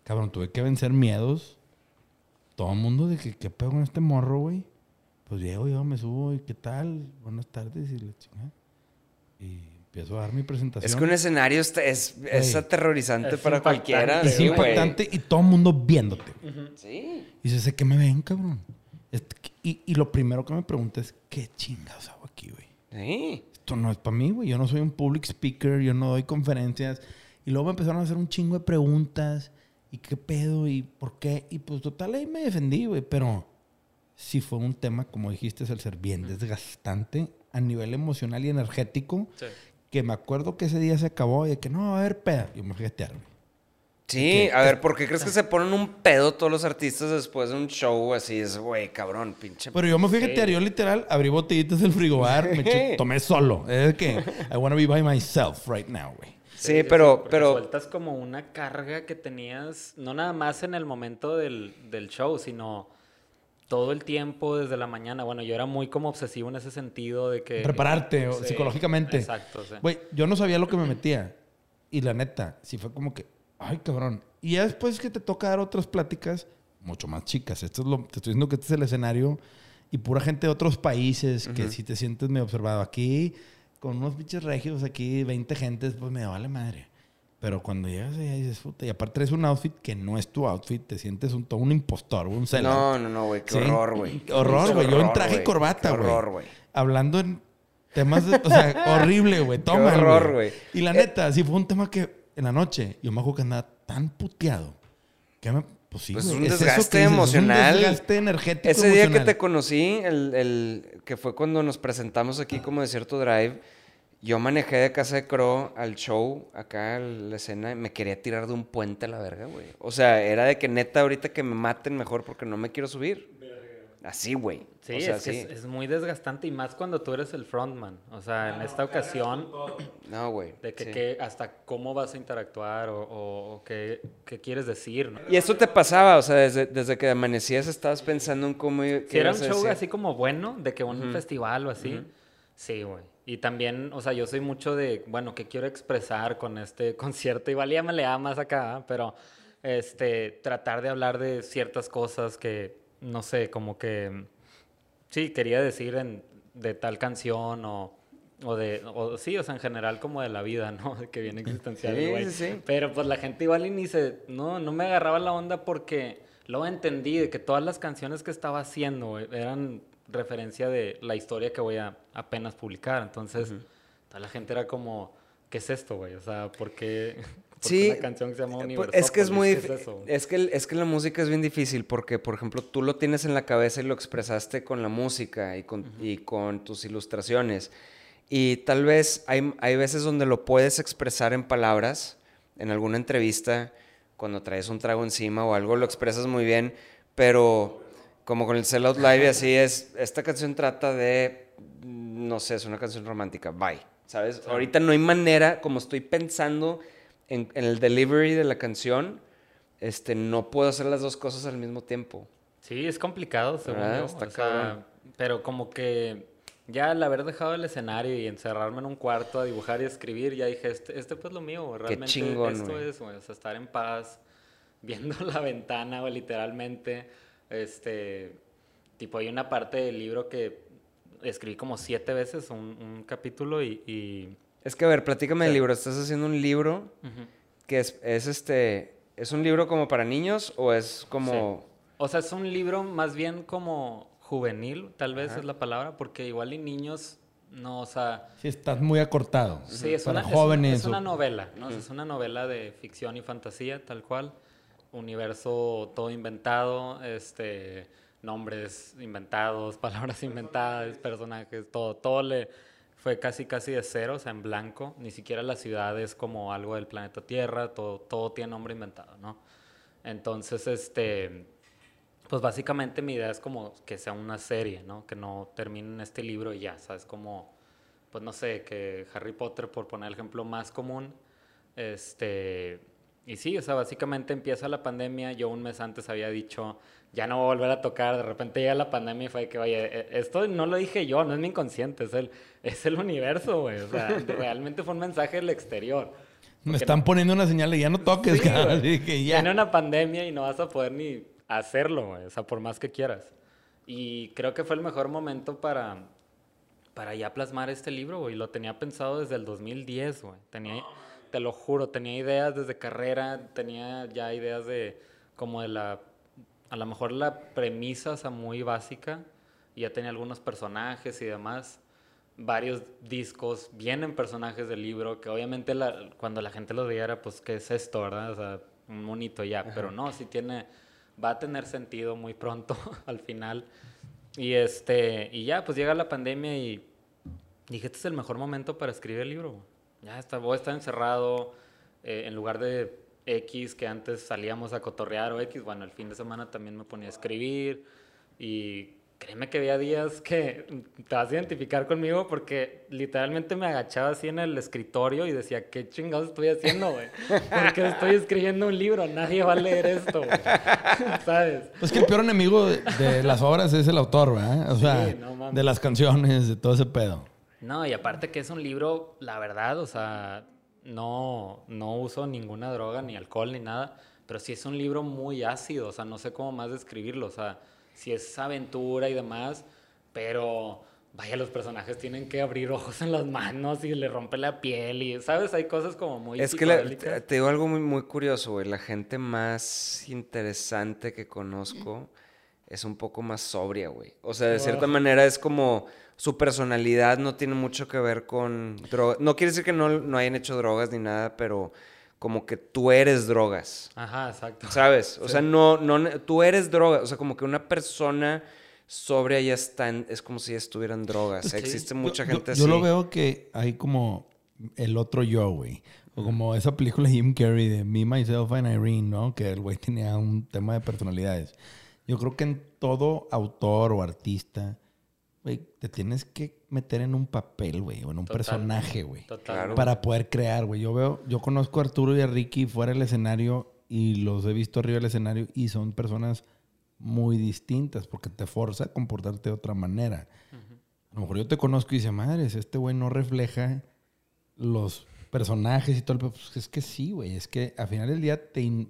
Speaker 1: Cabrón, tuve que vencer miedos. Todo el mundo de que, ¿qué pedo con este morro, güey? Pues llego, yo me subo y ¿qué tal? Buenas tardes y le chingada. Y empiezo a dar mi presentación.
Speaker 3: Es que un escenario es, es, aterrorizante para cualquiera.
Speaker 1: Es impactante y todo el mundo viéndote. Sí. Y se sé que me ven, cabrón. Y, y, lo primero que me pregunta es, ¿qué chingados hago aquí, güey? Sí. Esto no es para mí, güey. Yo no soy un public speaker, yo no doy conferencias. Y luego me empezaron a hacer un chingo de preguntas. ¿Y qué pedo? ¿Y por qué? Y pues total, ahí me defendí, güey. Pero sí fue un tema, como dijiste, es el ser bien desgastante a nivel emocional y energético. Sí. Que me acuerdo que ese día se acabó y de que no va a haber pedo. Yo me fui a güey.
Speaker 3: Sí, a ver, ¿por qué crees que se ponen un pedo todos los artistas después de un show así? Es, güey, cabrón, pinche.
Speaker 1: Pero yo me fui a yo literal abrí botellitas del frigobar, me tomé solo. Es que I want to be by myself right now, güey.
Speaker 3: Sí, pero, pero...
Speaker 2: Sueltas como una carga que tenías, no nada más en el momento del, del show, sino todo el tiempo desde la mañana. Bueno, yo era muy como obsesivo en ese sentido de que...
Speaker 1: Prepararte psicológicamente. Exacto, sí. Güey, yo no sabía lo que me metía. Y la neta, sí fue como que, ay, cabrón. Y ya después que te toca dar otras pláticas, mucho más chicas. Esto es lo, te estoy diciendo que este es el escenario y pura gente de otros países que si te sientes medio observado. Aquí, con unos bichos regios, aquí 20 gentes, pues me vale madre. Pero cuando llegas allá dices, puta, y aparte es un outfit que no es tu outfit, te sientes un, todo un impostor, un sellout.
Speaker 3: No, no, no, güey, qué
Speaker 1: Sí.
Speaker 3: horror, güey.
Speaker 1: Qué horror,
Speaker 3: Qué
Speaker 1: güey. Yo en traje y corbata,
Speaker 3: Qué
Speaker 1: güey.
Speaker 3: horror, güey.
Speaker 1: Hablando en temas de, o sea, horrible, güey.
Speaker 3: Qué
Speaker 1: Toma,
Speaker 3: horror, güey.
Speaker 1: Y la neta, sí fue un tema que en la noche, yo me acuerdo que andaba tan puteado. Que me, pues sí,
Speaker 3: Pues es un desgaste
Speaker 1: dices,
Speaker 3: emocional.
Speaker 1: Es un desgaste energético
Speaker 3: Ese día que te conocí, el, el- que fue cuando nos presentamos aquí como Desierto Drive, yo manejé de casa de Crow al show, acá a la escena, y me quería tirar de un puente a la verga, güey. O sea, era de que neta ahorita que me maten mejor porque no me quiero subir. Así, güey.
Speaker 2: Sí,
Speaker 3: o sea,
Speaker 2: es, que
Speaker 3: sí.
Speaker 2: es, es muy desgastante y más cuando tú eres el frontman. O sea, en esta ocasión,
Speaker 3: No, güey.
Speaker 2: de que,
Speaker 3: sí.
Speaker 2: que hasta cómo vas a interactuar o, o- o qué, qué quieres decir, ¿no?
Speaker 3: Y eso te pasaba, o sea, desde, desde que amanecías estabas pensando en cómo
Speaker 2: Si era un show
Speaker 3: decir.
Speaker 2: así como bueno, de que un festival o así, sí, güey. Y también, o sea, yo soy mucho de, bueno, ¿qué quiero expresar con este concierto? Igual ya me le da más acá, ¿eh? pero este, tratar de hablar de ciertas cosas que, no sé, como que, sí, quería decir en, de tal canción o, o de, o, sí, o sea, en general como de la vida, ¿no? Que viene existencial,
Speaker 3: Sí, sí, sí.
Speaker 2: Pero pues la gente igual y ni se, no, no me agarraba la onda porque luego entendí de que todas las canciones que estaba haciendo eran referencia de la historia que voy a apenas publicar. Entonces, toda la gente era como, ¿qué es esto, güey? O sea, ¿por qué, por qué
Speaker 3: Sí,
Speaker 2: una canción que se llama
Speaker 3: Pues,
Speaker 2: Universópolis?
Speaker 3: Es que es muy
Speaker 2: ¿Qué
Speaker 3: difícil.
Speaker 2: eso, güey?
Speaker 3: Es, que, es que la música es bien difícil porque, por ejemplo, tú lo tienes en la cabeza y lo expresaste con la música y con, y con tus ilustraciones. Y tal vez hay, hay veces donde lo puedes expresar en palabras, en alguna entrevista, cuando traes un trago encima o algo, lo expresas muy bien, pero como con el Sell Out Live y así es, esta canción trata de, no sé, es una canción romántica, bye. ¿Sabes? Ahorita no hay manera, como estoy pensando en, en el delivery de la canción, este, no puedo hacer las dos cosas al mismo tiempo.
Speaker 2: Sí, es complicado, según yo.
Speaker 3: Está
Speaker 2: o sea, pero como que ya al haber dejado el escenario y encerrarme en un cuarto a dibujar y escribir, ya dije, este, este pues lo mío, realmente
Speaker 3: chingón,
Speaker 2: esto
Speaker 3: güey.
Speaker 2: es, güey, o sea, estar en paz, viendo la ventana, güey, literalmente, este, tipo, hay una parte del libro que escribí como siete veces un, un capítulo y... y-
Speaker 3: Es que, a ver, platícame
Speaker 2: Sí.
Speaker 3: libro. ¿Estás haciendo un libro que es, es este, es un libro como para niños o es como...
Speaker 2: O sea, es un libro más bien como juvenil, tal vez es la palabra, porque igual y niños, no, o sea...
Speaker 1: Sí, estás muy acortado.
Speaker 2: Sí, es
Speaker 1: Para
Speaker 2: una, es una-
Speaker 1: jóvenes.
Speaker 2: es una
Speaker 1: o-
Speaker 2: novela, ¿no? Es una novela de ficción y fantasía, tal cual. Universo todo inventado, este, nombres inventados, palabras inventadas, personajes, todo, todo le fue casi casi de cero, o sea, en blanco. Ni siquiera la ciudad es como algo del planeta Tierra, todo, todo tiene nombre inventado, ¿no? Entonces, este, pues básicamente mi idea es como que sea una serie, ¿no? Que no termine en este libro y ya, ¿sabes? Como, pues no sé, que Harry Potter, por poner el ejemplo más común, este... Y sí, o sea, básicamente empieza la pandemia, yo un mes antes había dicho, ya no voy a volver a tocar, de repente llega la pandemia y fue que, oye, esto no lo dije yo, no es mi inconsciente, es el, es el universo, güey, o sea, realmente fue un mensaje del exterior.
Speaker 1: Me están poniendo una señal de ya no toques,
Speaker 2: Sí,
Speaker 1: cabrón.
Speaker 2: güey.
Speaker 1: Así que ya.
Speaker 2: Viene una pandemia y no vas a poder ni hacerlo, güey. O sea, por más que quieras. Y creo que fue el mejor momento para, para ya plasmar este libro, güey. Lo tenía pensado desde el 2010, güey. Tenía, te lo juro, tenía ideas desde carrera, tenía ya ideas de como de la, a lo mejor la premisa, o sea, muy básica. Y ya tenía algunos personajes y demás varios discos, vienen personajes del libro, que obviamente la- cuando la gente los veía era, pues, ¿qué es esto, verdad? O sea, un monito ya, pero no, sí tiene, va a tener sentido muy pronto al final. Y este, y ya, pues llega la pandemia y dije, este es el mejor momento para escribir el libro. Ya está, voy a estar encerrado eh, en lugar de X que antes salíamos a cotorrear o X, bueno, el fin de semana también me ponía a escribir y créeme que había días que te vas a identificar conmigo porque literalmente me agachaba así en el escritorio y decía, ¿qué chingados estoy haciendo, güey? Porque estoy escribiendo un libro, nadie va a leer esto, güey. ¿Sabes?
Speaker 1: Pues que el peor enemigo de, de las obras es el autor, ¿verdad? O sea,
Speaker 2: Sí, no
Speaker 1: de las canciones, de todo ese pedo.
Speaker 2: No, y aparte que es un libro, la verdad, o sea, no, no uso ninguna droga, ni alcohol, ni nada, pero sí es un libro muy ácido, o sea, no sé cómo más describirlo, o sea, si es aventura y demás, pero vaya, los personajes tienen que abrir ojos en las manos y le rompe la piel y, ¿sabes? Hay cosas como muy
Speaker 3: Es que te digo algo muy, muy curioso, güey. La gente más interesante que conozco es un poco más sobria, güey. O sea, de cierta manera es como su personalidad no tiene mucho que ver con drogas. No quiere decir que no, no hayan hecho drogas ni nada, pero como que tú eres drogas.
Speaker 2: Ajá, exacto.
Speaker 3: ¿Sabes? O sea, no, no, tú eres droga. O sea, como que una persona sobria ya está, es como si estuvieran drogas. Existe mucha gente así.
Speaker 1: Yo lo veo que hay como el otro yo, güey. O como esa película de Jim Carrey de Me, Myself and Irene, ¿no? Que el güey tenía un tema de personalidades. Yo creo que en todo autor o artista, güey, te tienes que meter en un papel, güey, o en un personaje, güey. Para poder crear, güey. Yo veo, yo conozco a Arturo y a Ricky fuera del escenario y los he visto arriba del escenario y son personas muy distintas porque te forza a comportarte de otra manera. A lo mejor yo te conozco y dice, madres, este güey no refleja los personajes y todo. El... Pues es que sí, güey. Es que al final del día te,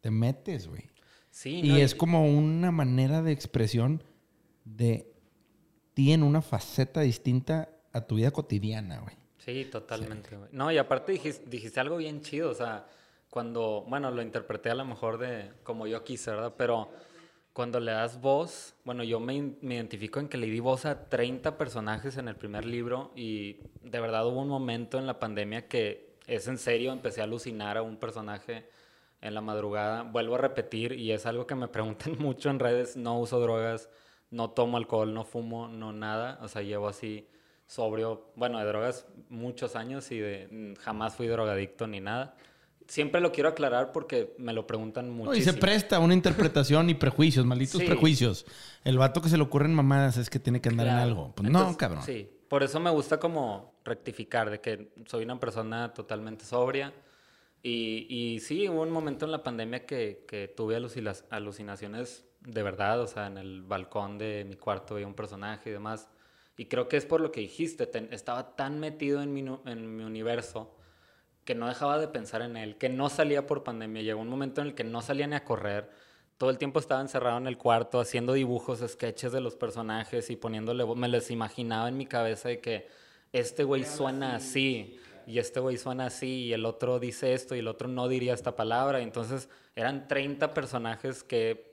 Speaker 1: te metes, güey. Sí, y es como una manera de expresión de ti en una faceta distinta a tu vida cotidiana, güey.
Speaker 2: Sí, totalmente, güey. No, y aparte dijiste, dijiste, algo bien chido, o sea, cuando, bueno, lo interpreté a lo mejor de como yo quise, ¿verdad? Pero cuando le das voz, bueno, yo me, me, identifico en que le di voz a 30 personajes en el primer libro y de verdad hubo un momento en la pandemia que es en serio, empecé a alucinar a un personaje en la madrugada. Vuelvo a repetir y es algo que me preguntan mucho en redes, no uso drogas, no tomo alcohol, no fumo, no nada, o sea, llevo así sobrio, bueno, de drogas muchos años y de jamás fui drogadicto ni nada siempre lo quiero aclarar porque me lo preguntan mucho.
Speaker 1: y se presta una interpretación y prejuicios, malditos prejuicios. El vato que se le ocurren mamadas es que tiene que andar en algo. Pues no, cabrón.
Speaker 2: Sí, por eso me gusta como rectificar de que soy una persona totalmente sobria. Y, y sí, hubo un momento en la pandemia que, que tuve alucinaciones de verdad, o sea, en el balcón de mi cuarto veía un personaje y demás. Y creo que es por lo que dijiste, estaba tan metido en mi, en mi universo que no dejaba de pensar en él, que no salía por pandemia. Llegó un momento en el que no salía ni a correr. Todo el tiempo estaba encerrado en el cuarto haciendo dibujos, sketches de los personajes y poniéndole... Me les imaginaba en mi cabeza de que este güey suena así y este güey suena así y el otro dice esto y el otro no diría esta palabra. Entonces eran 30 personajes que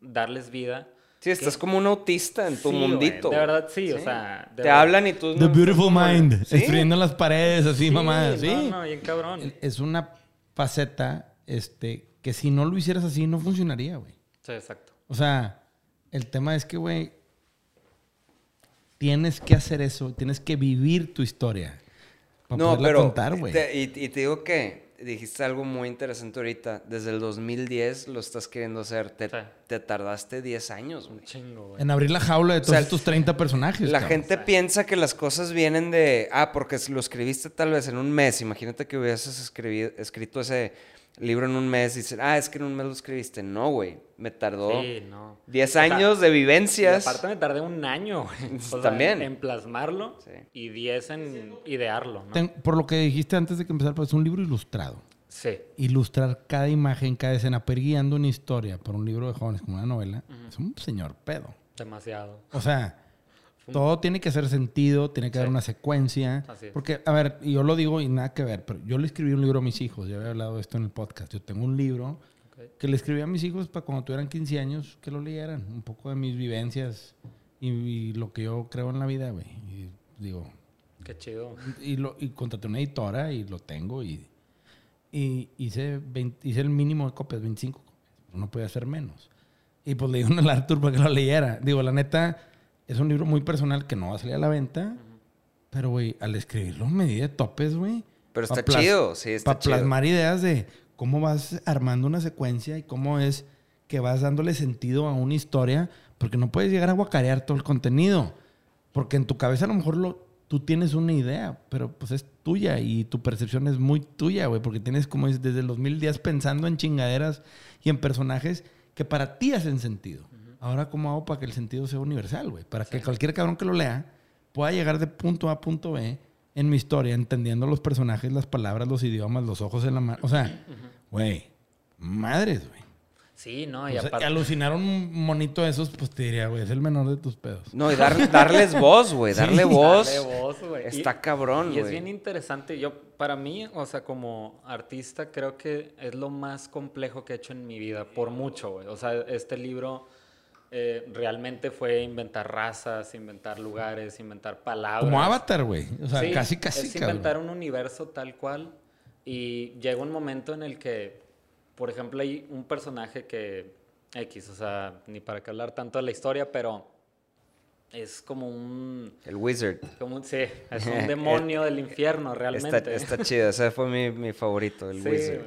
Speaker 2: darles vida
Speaker 3: Sí, estás como un autista en tu mundito.
Speaker 2: de verdad, sí, o sea.
Speaker 3: Te hablan y tú.
Speaker 1: The Beautiful Mind. Escribiendo las paredes, así, mamá. Sí.
Speaker 2: No, no, bien cabrón.
Speaker 1: Es una faceta este, que si no lo hicieras así, no funcionaría, güey.
Speaker 2: Sí, exacto.
Speaker 1: O sea, el tema es que, güey, tienes que hacer eso, tienes que vivir tu historia.
Speaker 3: Para no, pero, contar, güey. y, y te digo que dijiste algo muy interesante ahorita. Desde el 2010 lo estás queriendo hacer. Te, te tardaste 10 años, güey.
Speaker 1: En abrir la jaula de todos estos 30 personajes.
Speaker 3: La gente piensa que las cosas vienen de. Ah, porque lo escribiste tal vez en un mes. Imagínate que hubieses escribido, escrito ese libro en un mes y dicen, ah, es que en un mes lo escribiste. No, güey. Me tardó 10 años de vivencias.
Speaker 2: aparte me tardé un año, También. en plasmarlo y 10 en idearlo.
Speaker 1: por lo que dijiste antes de que empezar, pues es un libro ilustrado.
Speaker 2: Sí.
Speaker 1: Ilustrar cada imagen, cada escena, perguiando una historia por un libro de jóvenes como una novela, es un señor pedo.
Speaker 2: Demasiado.
Speaker 1: O sea, todo tiene que hacer sentido, tiene que haber una secuencia. Porque, a ver, yo lo digo y nada que ver, pero yo le escribí un libro a mis hijos, ya había hablado de esto en el podcast. Yo tengo un libro que le escribí a mis hijos para cuando tuvieran 15 años que lo leyeran, un poco de mis vivencias y, lo que yo creo en la vida, güey. Y digo.
Speaker 2: Qué chido.
Speaker 1: Y, lo, y contraté una editora y lo tengo y, y hice, hice el mínimo de copias, 25 copias. No podía hacer menos. Y pues le dije al Arthur para que lo leyera. Digo, la neta es un libro muy personal que no va a salir a la venta. Pero, güey, al escribirlo me di de topes, güey.
Speaker 3: Pero está chido, sí, está
Speaker 1: Para plasmar ideas de cómo vas armando una secuencia y cómo es que vas dándole sentido a una historia. Porque no puedes llegar a guacarear todo el contenido. Porque en tu cabeza a lo mejor lo, tú tienes una idea, pero pues es tuya y tu percepción es muy tuya, güey. Porque tienes como desde los mil días pensando en chingaderas y en personajes que para ti hacen sentido. Ahora, ¿cómo hago para que el sentido sea universal, güey? Para que cualquier cabrón que lo lea pueda llegar de punto A a punto B en mi historia, entendiendo los personajes, las palabras, los idiomas, los ojos en la mano. O sea, güey, madres, güey.
Speaker 2: Sí, no, y
Speaker 1: O sea,
Speaker 2: aparte...
Speaker 1: alucinar un monito de esos, pues te diría, güey, es el menor de tus pedos.
Speaker 3: No, y dar- darles voz, güey. Darle
Speaker 1: Sí.
Speaker 3: voz.
Speaker 2: Darle voz, güey.
Speaker 3: Está
Speaker 2: Y-
Speaker 3: cabrón,
Speaker 2: Y es
Speaker 3: güey.
Speaker 2: bien interesante. Yo, para mí, o sea, como artista, creo que es lo más complejo que he hecho en mi vida, por mucho, güey. O sea, este libro eh, realmente fue inventar razas, inventar lugares, inventar palabras.
Speaker 1: Como Avatar, güey. O sea,
Speaker 2: Sí,
Speaker 1: casi, casi,
Speaker 2: Es
Speaker 1: cabrón.
Speaker 2: inventar un universo tal cual. Y llega un momento en el que, por ejemplo, hay un personaje que. X, o sea, ni para qué hablar tanto de la historia, pero es como un.
Speaker 3: El Wizard.
Speaker 2: Como un- sí, es un demonio del infierno, realmente.
Speaker 3: Está, está chido. Ese fue mi, mi favorito, el
Speaker 2: Sí,
Speaker 3: Wizard.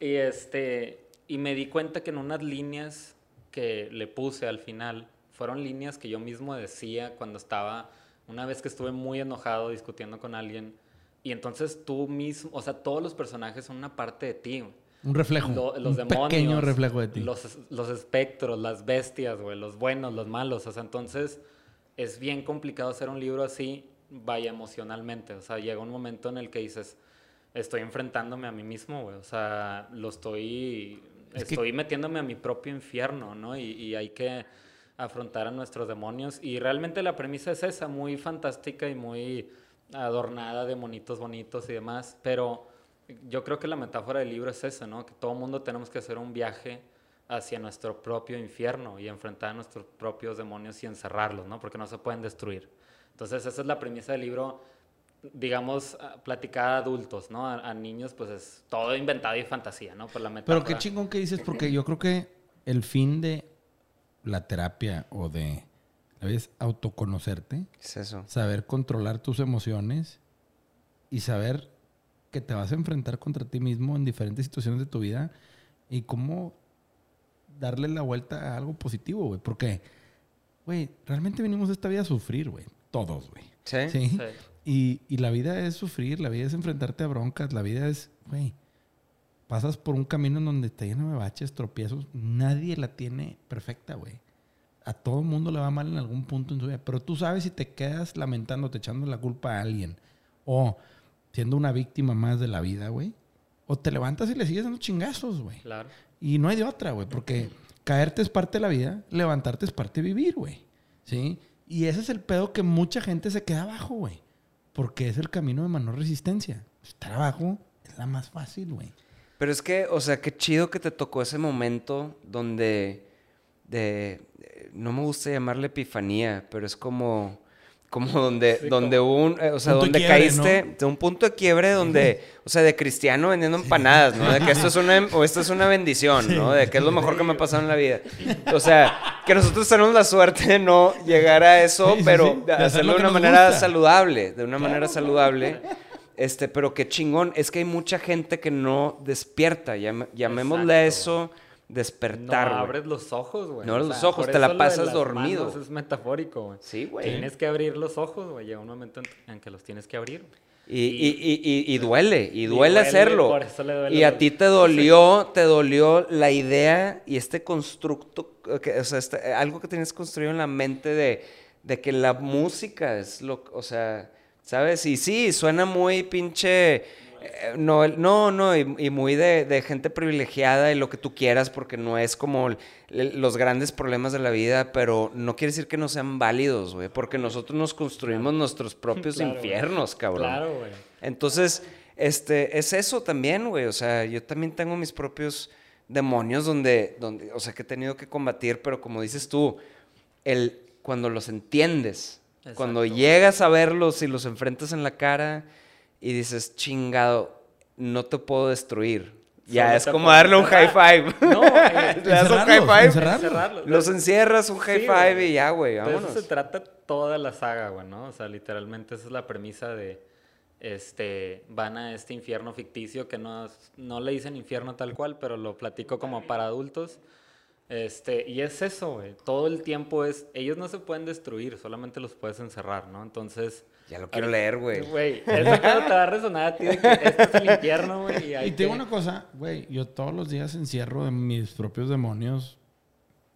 Speaker 2: Y este. Y me di cuenta que en unas líneas que le puse al final fueron líneas que yo mismo decía cuando estaba. Una vez que estuve muy enojado discutiendo con alguien. Y entonces tú mismo. O sea, todos los personajes son una parte de ti.
Speaker 1: Un reflejo.
Speaker 2: Lo- los
Speaker 1: un
Speaker 2: demonios.
Speaker 1: pequeño reflejo de ti.
Speaker 2: Los, los espectros, las bestias, güey. Los buenos, los malos. O sea, entonces es bien complicado hacer un libro así, vaya emocionalmente. O sea, llega un momento en el que dices, estoy enfrentándome a mí mismo, güey. O sea, lo estoy,
Speaker 1: Es que-
Speaker 2: estoy metiéndome a mi propio infierno, ¿no? Y, y hay que afrontar a nuestros demonios. Y realmente la premisa es esa, muy fantástica y muy adornada de monitos bonitos y demás. Pero yo creo que la metáfora del libro es esa, ¿no? Que todo mundo tenemos que hacer un viaje hacia nuestro propio infierno y enfrentar a nuestros propios demonios y encerrarlos, ¿no? Porque no se pueden destruir. Entonces, esa es la premisa del libro, digamos, ah, platicada a adultos, ¿no? A, a niños, pues es todo inventado y fantasía, ¿no? Por la metáfora.
Speaker 1: Pero qué chingón que dices, porque yo creo que el fin de la terapia o de es autoconocerte,
Speaker 3: ¿Qué es eso?
Speaker 1: saber controlar tus emociones y saber que te vas a enfrentar contra ti mismo en diferentes situaciones de tu vida y cómo darle la vuelta a algo positivo, güey. Porque, güey, realmente venimos a esta vida a sufrir, güey. Todos, güey.
Speaker 3: ¿Sí?
Speaker 1: ¿Sí?
Speaker 2: Sí.
Speaker 1: Y, y la vida es sufrir, la vida es enfrentarte a broncas, la vida es, güey, pasas por un camino en donde está lleno de baches, tropiezos. Nadie la tiene perfecta, güey. A todo el mundo le va mal en algún punto en su vida. Pero tú sabes si te quedas lamentándote, echando la culpa a alguien. O siendo una víctima más de la vida, güey. O te levantas y le sigues dando chingazos, güey.
Speaker 2: Claro.
Speaker 1: Y no hay de otra, güey, porque caerte es parte de la vida, levantarte es parte de vivir, güey. ¿Sí? Y ese es el pedo que mucha gente se queda abajo, güey. Porque es el camino de menor resistencia. Estar abajo es la más fácil, güey.
Speaker 3: Pero es que, o sea, qué chido que te tocó ese momento donde, de, eh, no me gusta llamarle epifanía, pero es como, como donde,
Speaker 2: Sí,
Speaker 3: donde hubo un, eh, o sea, donde
Speaker 1: quiebre,
Speaker 3: caíste, de un punto de quiebre donde, o sea, de cristiano vendiendo empanadas, ¿no? De que esto es una, o esto es una bendición, ¿no? De que es lo mejor que me ha pasado en la vida. O sea, que nosotros tenemos la suerte de no llegar a eso,
Speaker 1: Sí, sí,
Speaker 3: pero
Speaker 1: sí.
Speaker 3: de
Speaker 1: De hacer
Speaker 3: hacerlo
Speaker 1: lo
Speaker 3: de una manera
Speaker 1: gusta.
Speaker 3: saludable, de una manera saludable. Este, pero qué chingón. Es que hay mucha gente que no despierta. llamémosle a
Speaker 2: Exacto,
Speaker 3: eso despertar.
Speaker 2: No abres los ojos, güey.
Speaker 3: No abres
Speaker 2: O
Speaker 3: los ojos, te la
Speaker 2: lo
Speaker 3: pasas
Speaker 2: las
Speaker 3: dormido.
Speaker 2: manos Es metafórico, güey.
Speaker 3: Sí, güey.
Speaker 2: Tienes que abrir los ojos, güey. Llega un momento en, que los tienes que abrir.
Speaker 3: Y, y, y, y- y duele, y duele,
Speaker 2: duele,
Speaker 3: hacerlo.
Speaker 2: por eso le duele
Speaker 3: y a ti te dolió, te dolió la idea y este constructo, que- o sea, este- algo que tienes construido en la mente de, de que la música es lo, o sea, ¿sabes? Y sí, suena muy pinche, eh, no, no, no, y, y muy de, de gente privilegiada y lo que tú quieras, porque no es como los grandes problemas de la vida, pero no quiere decir que no sean válidos, güey, porque nosotros nos construimos nuestros propios
Speaker 2: Claro,
Speaker 3: infiernos, cabrón.
Speaker 2: Claro, güey.
Speaker 3: Entonces, este, es eso también, güey. O sea, yo también tengo mis propios demonios donde, donde, o sea, que he tenido que combatir, pero como dices tú, el, cuando los entiendes, cuando llegas a verlos y los enfrentas en la cara y dices, chingado, no te puedo destruir. Ya es como darle un high five.
Speaker 2: No, eh,
Speaker 3: Le das un high five.
Speaker 1: encerrarlos.
Speaker 2: Encerrarlos.
Speaker 3: Los encierras, un high
Speaker 2: Sí,
Speaker 3: five
Speaker 2: güey.
Speaker 3: y ya, güey,
Speaker 2: De
Speaker 3: vámonos.
Speaker 2: eso se trata toda la saga, güey, ¿no? O sea, literalmente esa es la premisa de, este, van a este infierno ficticio que no, no le dicen infierno tal cual, pero lo platico como para adultos. Este, y es eso, güey. Todo el tiempo es, ellos no se pueden destruir, solamente los puedes encerrar, ¿no? Entonces...
Speaker 3: Ya lo quiero leer, güey.
Speaker 2: Güey, eso claro te va a resonar a ti de que este es el infierno, güey. Y,
Speaker 1: Y te digo
Speaker 2: que-
Speaker 1: una cosa, güey, yo todos los días encierro de mis propios demonios,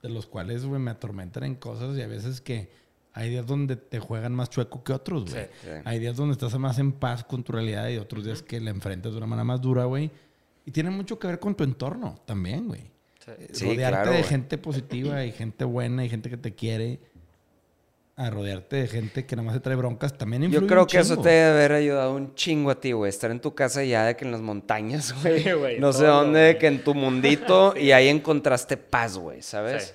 Speaker 1: de los cuales, güey, me atormentan en cosas y a veces que hay días donde te juegan más chueco que otros, güey.
Speaker 3: Sí, sí.
Speaker 1: Hay días donde estás más en paz con tu realidad y otros días que la enfrentas de una manera más dura, güey. Y tiene mucho que ver con tu entorno también, güey. Eh,
Speaker 3: Sí,
Speaker 1: rodearte
Speaker 3: claro,
Speaker 1: de
Speaker 3: güey.
Speaker 1: gente positiva y gente buena y gente que te quiere. A rodearte de gente que nada más te trae broncas también influye
Speaker 3: Yo creo
Speaker 1: un
Speaker 3: que eso te debe haber ayudado un chingo a ti, güey. Estar en tu casa ya de que en las montañas, güey.
Speaker 2: Sí, güey,
Speaker 3: no sé
Speaker 2: todo,
Speaker 3: dónde, de que en tu mundito y ahí encontraste paz, güey, ¿sabes?
Speaker 2: Sí.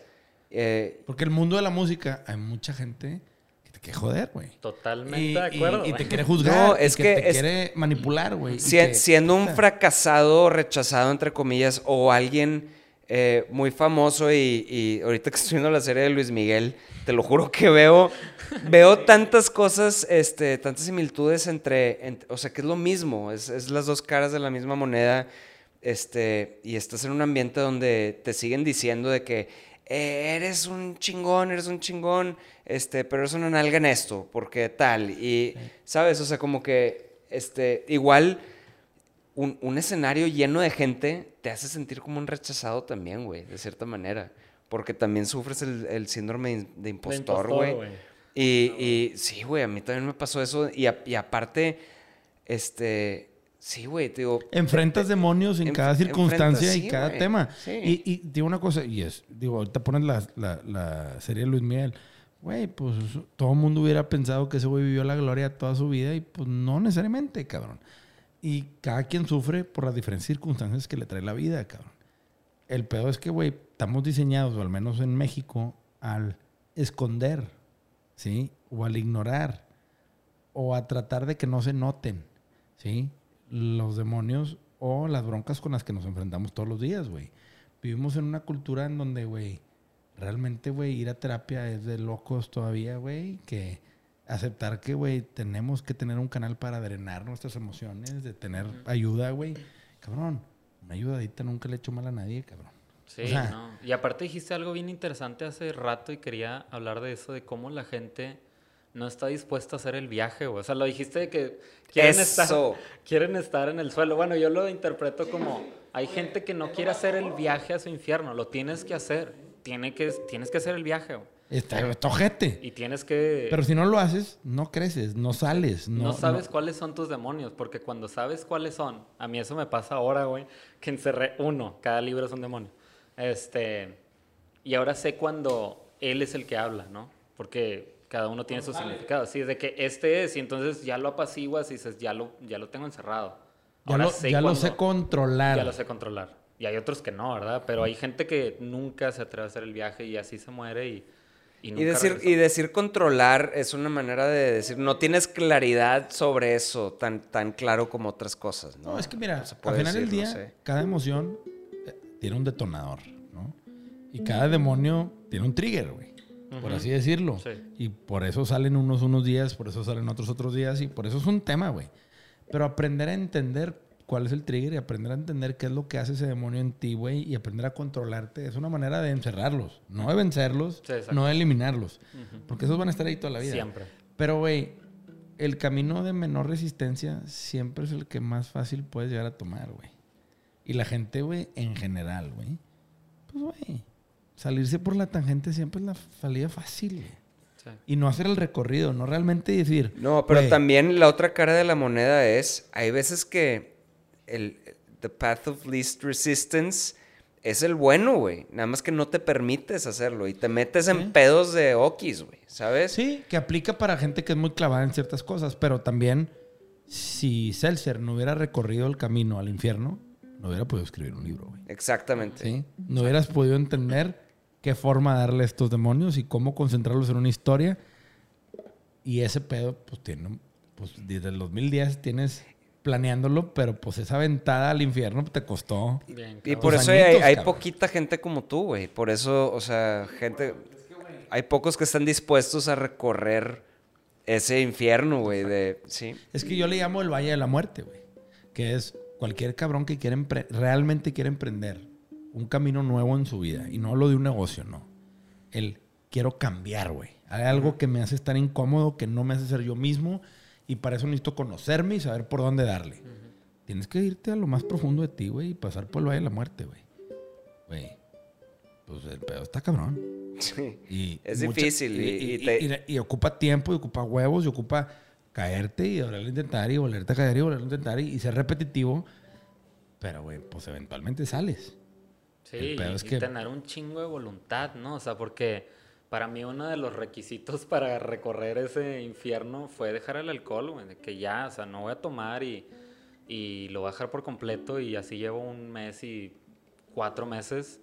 Speaker 3: Eh,
Speaker 1: Porque el mundo de la música hay mucha gente que te quiere joder, güey.
Speaker 2: Totalmente
Speaker 1: Y,
Speaker 2: de acuerdo.
Speaker 1: y- te quiere juzgar.
Speaker 3: No,
Speaker 1: y
Speaker 3: es
Speaker 1: que,
Speaker 3: que
Speaker 1: te
Speaker 3: es-
Speaker 1: quiere manipular, güey. que-
Speaker 3: siendo un fracasado, rechazado, entre comillas, o alguien eh, muy famoso y, y ahorita que estoy viendo la serie de Luis Miguel, te lo juro que veo, veo tantas cosas, este, tantas similitudes entre, ent- o sea, que es lo mismo, es, es las dos caras de la misma moneda, este, y estás en un ambiente donde te siguen diciendo de que eh, eres un chingón, eres un chingón, este, pero eres una nalga en esto, porque tal, y, ¿sabes? O sea, como que, este, igual un, un escenario lleno de gente te hace sentir como un rechazado también, güey, de cierta manera. Porque también sufres el, el síndrome de, impostor, güey. Y, y sí, güey, a mí también me pasó eso. Y, a- y aparte, este, sí, güey, te digo,
Speaker 1: Enfrentas demonios en
Speaker 3: Enf-
Speaker 1: cada circunstancia y cada tema.
Speaker 3: Sí.
Speaker 1: Y, y digo una cosa, y es, digo, ahorita pones la, la, la serie de Luis Miguel. Güey, pues todo el mundo hubiera pensado que ese güey vivió la gloria toda su vida y pues no necesariamente, cabrón. Y cada quien sufre por las diferentes circunstancias que le trae la vida, cabrón. El pedo es que, güey, estamos diseñados, o al menos en México, al esconder, ¿sí? O al ignorar, o a tratar de que no se noten, ¿sí? Los demonios o las broncas con las que nos enfrentamos todos los días, güey. Vivimos en una cultura en donde, güey, realmente, güey, ir a terapia es de locos todavía, güey, que aceptar que, güey, tenemos que tener un canal para drenar nuestras emociones, de tener ayuda, güey. Cabrón, una ayudadita nunca le he hecho mal a nadie, cabrón.
Speaker 2: Sí,
Speaker 1: O sea-
Speaker 2: no. Y aparte dijiste algo bien interesante hace rato y quería hablar de eso, de cómo la gente no está dispuesta a hacer el viaje, güey. O sea, lo dijiste de que quieren estar, quieren estar en el suelo. Bueno, yo lo interpreto como, hay gente que no quiere hacer el viaje a su infierno, lo tienes que hacer. Tiene que, tienes que hacer el viaje, güey.
Speaker 1: Está, está ojete.
Speaker 2: Y tienes que...
Speaker 1: Pero si no lo haces, no creces, no sales. No,
Speaker 2: No, sabes cuáles son tus demonios, porque cuando sabes cuáles son, a mí eso me pasa ahora, güey, que encerré uno, cada libro es un demonio. Este, y ahora sé cuando él es el que habla, ¿no? Porque cada uno tiene su significado. Sí, es de que este es, y entonces ya lo apaciguas y dices, ya lo, ya lo tengo encerrado.
Speaker 1: Ya,
Speaker 2: Ahora
Speaker 1: lo,
Speaker 2: sé
Speaker 1: ya lo sé controlar.
Speaker 2: Ya lo sé controlar. Y hay otros que no, ¿verdad? Pero hay gente que nunca se atreve a hacer el viaje y así se muere y, y
Speaker 3: decir, y decir controlar es una manera de decir, no tienes claridad sobre eso tan, tan claro como otras cosas, ¿no?
Speaker 1: No, es que mira,
Speaker 3: Se
Speaker 1: al final del día,
Speaker 3: no sé.
Speaker 1: cada emoción eh, tiene un detonador, ¿no? Y cada demonio tiene un trigger, güey. Por así decirlo.
Speaker 2: Sí.
Speaker 1: Y por eso salen unos unos días, por eso salen otros otros días, y por eso es un tema, güey. Pero aprender a entender cuál es el trigger y aprender a entender qué es lo que hace ese demonio en ti, güey, y aprender a controlarte es una manera de encerrarlos, no de vencerlos,
Speaker 2: Sí,
Speaker 1: no de eliminarlos. Porque esos van a estar ahí toda la vida.
Speaker 2: Siempre.
Speaker 1: Pero, güey, el camino de menor resistencia siempre es el que más fácil puedes llegar a tomar, güey. Y la gente, güey, en general, güey. Pues, güey, salirse por la tangente siempre es la salida fácil, güey. Y no hacer el recorrido, no realmente decir.
Speaker 3: No, pero también la otra cara de la moneda es, hay veces que el the path of least resistance es el bueno, güey. Nada más que no te permites hacerlo y te metes en
Speaker 1: Sí.
Speaker 3: pedos de okis, güey, ¿sabes?
Speaker 1: Sí, que aplica para gente que es muy clavada en ciertas cosas, pero también si Seltzer no hubiera recorrido el camino al infierno, no hubiera podido escribir un libro, güey.
Speaker 3: Exactamente.
Speaker 1: ¿sí? No hubieras podido entender qué forma darle a estos demonios y cómo concentrarlos en una historia. Y ese pedo, pues tiene, pues desde el 2010 tienes planeándolo, pero pues esa ventada al infierno te costó.
Speaker 2: Bien,
Speaker 3: Y por eso hay,
Speaker 1: añitos,
Speaker 3: hay
Speaker 1: cabrón.
Speaker 3: poquita gente como tú, güey. Por eso, o sea, gente... Hay pocos que están dispuestos a recorrer ese infierno, güey, de... Sí.
Speaker 1: Es que yo le llamo el Valle de la Muerte, güey. Que es cualquier cabrón que quiere empre- realmente quiere emprender un camino nuevo en su vida. Y no lo de un negocio, no. El quiero cambiar, güey. Hay algo que me hace estar incómodo, que no me hace ser yo mismo. Y para eso necesito conocerme y saber por dónde darle. Tienes que irte a lo más profundo de ti, güey, y pasar por el Valle de la Muerte, güey. Güey. Pues el pedo está cabrón.
Speaker 3: Sí.
Speaker 1: Y
Speaker 3: Es
Speaker 1: mucha-
Speaker 3: difícil y-
Speaker 1: y,
Speaker 3: y te-
Speaker 1: y- ocupa tiempo, y ocupa huevos, y ocupa caerte y volverlo a intentar, y volverte a caer y volverlo a intentar, y, y ser repetitivo. Pero, güey, pues eventualmente sales.
Speaker 2: Sí, y tener un chingo de voluntad, ¿no? O sea, porque para mí uno de los requisitos para recorrer ese infierno fue dejar el alcohol, güey, de que ya, o sea, no voy a tomar y, y lo voy a dejar por completo y así llevo un mes y cuatro meses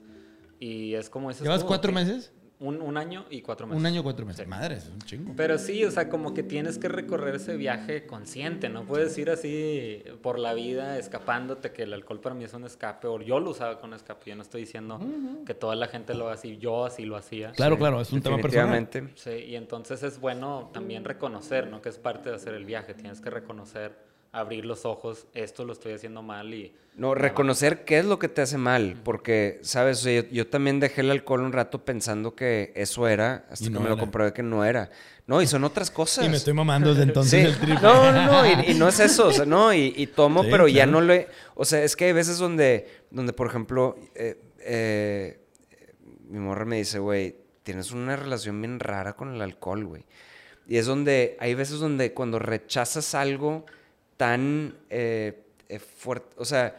Speaker 2: y es como...
Speaker 1: ¿Llevas cuatro meses?
Speaker 2: Un, año y cuatro meses.
Speaker 1: Un año y cuatro meses. Madre, es un chingo.
Speaker 2: Pero sí, o sea, como que tienes que recorrer ese viaje consciente. No puedes ir así por la vida escapándote, que el alcohol para mí es un escape, o yo lo usaba con escape. Yo no estoy diciendo que toda la gente lo haga así. Yo así lo hacía.
Speaker 1: Claro, claro, es un tema personal.
Speaker 2: Sí, y entonces es bueno también reconocer, ¿no? Que es parte de hacer el viaje. Tienes que reconocer abrir los ojos, esto lo estoy haciendo mal y...
Speaker 3: No, reconocer qué es lo que te hace mal, porque, ¿sabes? yo, también dejé el alcohol un rato pensando que eso era, hasta que me lo comprobé que no era. No, y son otras cosas.
Speaker 1: Y me estoy mamando desde entonces el triple.
Speaker 3: No, no, no, y, no es eso, o sea, no, y, tomo, pero ya no le... O sea, es que hay veces donde, donde por ejemplo, eh, eh, mi morra me dice, güey, tienes una relación bien rara con el alcohol, güey. Y es donde, hay veces donde cuando rechazas algo tan eh, fuerte, o sea,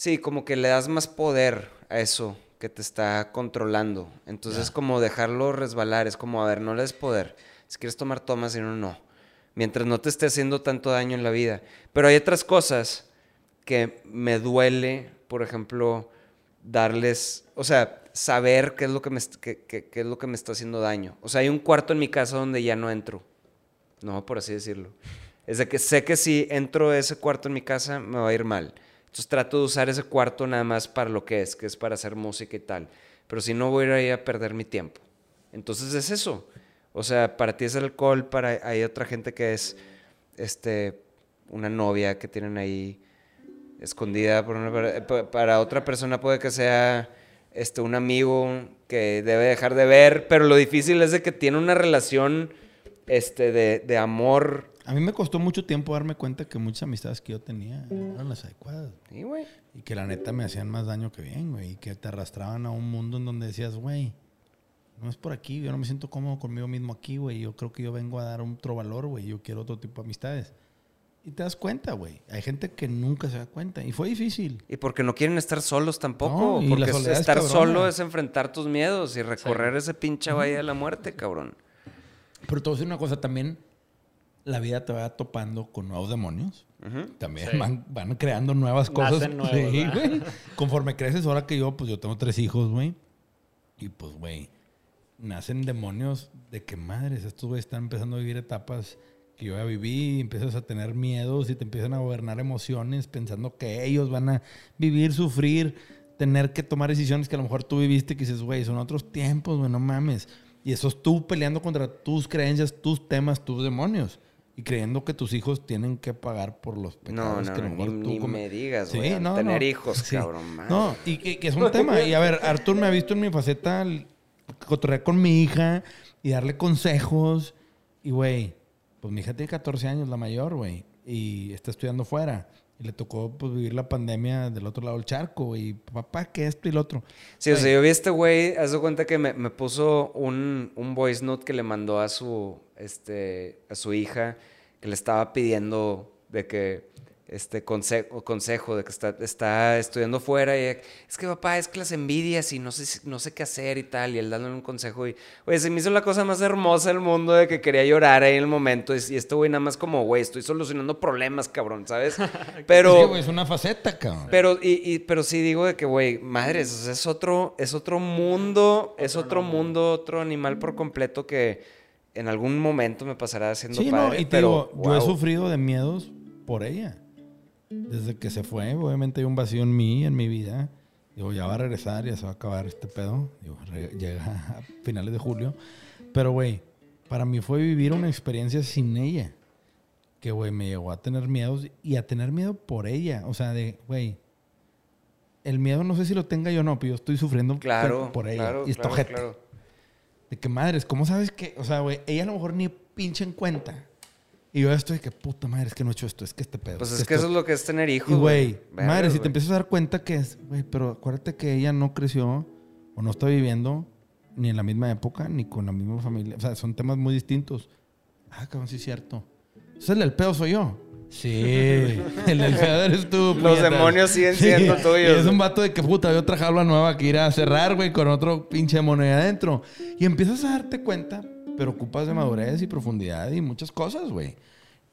Speaker 3: sí, como que le das más poder a eso que te está controlando. Entonces es como dejarlo resbalar, es como, a ver, no le des poder. Si quieres tomar, tomas, si no, no. Mientras no te esté haciendo tanto daño en la vida. Pero hay otras cosas que me duele, por ejemplo, darles, o sea, saber qué es lo que me, qué es lo que me está haciendo daño. O sea, hay un cuarto en mi casa donde ya no entro. No, por así decirlo. Es de que sé que si entro a ese cuarto en mi casa me va a ir mal. Entonces trato de usar ese cuarto nada más para lo que es, que es para hacer música y tal. Pero si no voy a ir ahí a perder mi tiempo. Entonces es eso. O sea, para ti es alcohol, para hay otra gente que es este una novia que tienen ahí escondida para, otra persona puede que sea este un amigo que debe dejar de ver, pero lo difícil es de que tiene una relación este de, de amor
Speaker 1: a mí me costó mucho tiempo darme cuenta que muchas amistades que yo tenía eran las adecuadas.
Speaker 3: Sí, güey.
Speaker 1: Y que la neta me hacían más daño que bien, güey. Y que te arrastraban a un mundo en donde decías, güey, no es por aquí. Yo no me siento cómodo conmigo mismo aquí, güey. Yo creo que yo vengo a dar otro valor, güey. Yo quiero otro tipo de amistades. Y te das cuenta, güey. Hay gente que nunca se da cuenta. Y fue difícil.
Speaker 3: Y porque no quieren estar solos tampoco. porque estar solo es enfrentar tus miedos y recorrer ese pinche valle de la muerte, cabrón.
Speaker 1: Pero te voy a decir una cosa también la vida te va topando con nuevos demonios. También van, creando nuevas cosas. Conforme creces, ahora que yo, pues yo tengo tres hijos, güey. Y pues, güey, nacen demonios de que madres, estos güey están empezando a vivir etapas que yo ya viví, y empiezas a tener miedos y te empiezan a gobernar emociones pensando que ellos van a vivir, sufrir, tener que tomar decisiones que a lo mejor tú viviste que dices, güey, son otros tiempos, güey, no mames. Y eso es tú peleando contra tus creencias, tus temas, tus demonios y creyendo que tus hijos tienen que pagar por los pecados
Speaker 3: no,
Speaker 1: que
Speaker 3: no, ni, me digas, güey. tener hijos, cabrón.
Speaker 1: No, y que, es un tema. Y a ver, Artur me ha visto en mi faceta cotorrear con mi hija y darle consejos. Y, güey, pues mi hija tiene 14 años, la mayor, güey. Y está estudiando fuera. Y le tocó pues, vivir la pandemia del otro lado del charco. Y papá, que esto y lo otro.
Speaker 3: Sí, o sea, yo vi a este güey, haz de cuenta que me, me puso un, un, voice note que le mandó a su, este, a su hija, que le estaba pidiendo de que este consejo, consejo de que está, está estudiando fuera y es que papá, es que las envidias y no sé, no sé qué hacer y tal, y él dándole un consejo y, oye, se me hizo la cosa más hermosa del mundo de que quería llorar ahí en el momento y, este güey nada más como, güey, estoy solucionando problemas, cabrón, ¿sabes? Pero...
Speaker 1: es, una faceta, cabrón.
Speaker 3: Pero, y, pero sí digo de que, güey, madres, es otro, es otro mundo, es otro mundo, otro animal por completo que en algún momento me pasará haciendo sí, padre, no, y pero,
Speaker 1: yo he sufrido de miedos por ella. Desde que se fue, obviamente hay un vacío en mí, en mi vida. Digo, ya va a regresar, ya se va a acabar este pedo. Digo, llega a finales de julio. Pero, güey, para mí fue vivir una experiencia sin ella. Que, güey, me llegó a tener miedos y a tener miedo por ella. O sea, de, güey, el miedo no sé si lo tenga yo o no, pero yo estoy sufriendo
Speaker 3: claro,
Speaker 1: por ella.
Speaker 3: Claro,
Speaker 1: y esto claro, De que madres, ¿cómo sabes que? O sea, güey, ella a lo mejor ni pinche en cuenta y yo estoy que puta madre, es que no he hecho esto, es que este pedo.
Speaker 3: Pues es, que, eso es lo que es tener hijos.
Speaker 1: güey, madre, si te empiezas a dar cuenta que es, güey, pero acuérdate que ella no creció o no está viviendo ni en la misma época ni con la misma familia. O sea, son temas muy distintos. Ah, cabrón, sí es cierto. Entonces el pedo soy yo. Sí, el del pedo eres tú.
Speaker 3: Los
Speaker 1: puñetas.
Speaker 3: demonios siguen siendo tuyos,
Speaker 1: Y es un vato de que puta, hay otra jaula nueva que ir a cerrar, güey, con otro pinche demonio ahí adentro. Y empiezas a darte cuenta, pero ocupas de madurez y profundidad y muchas cosas, güey.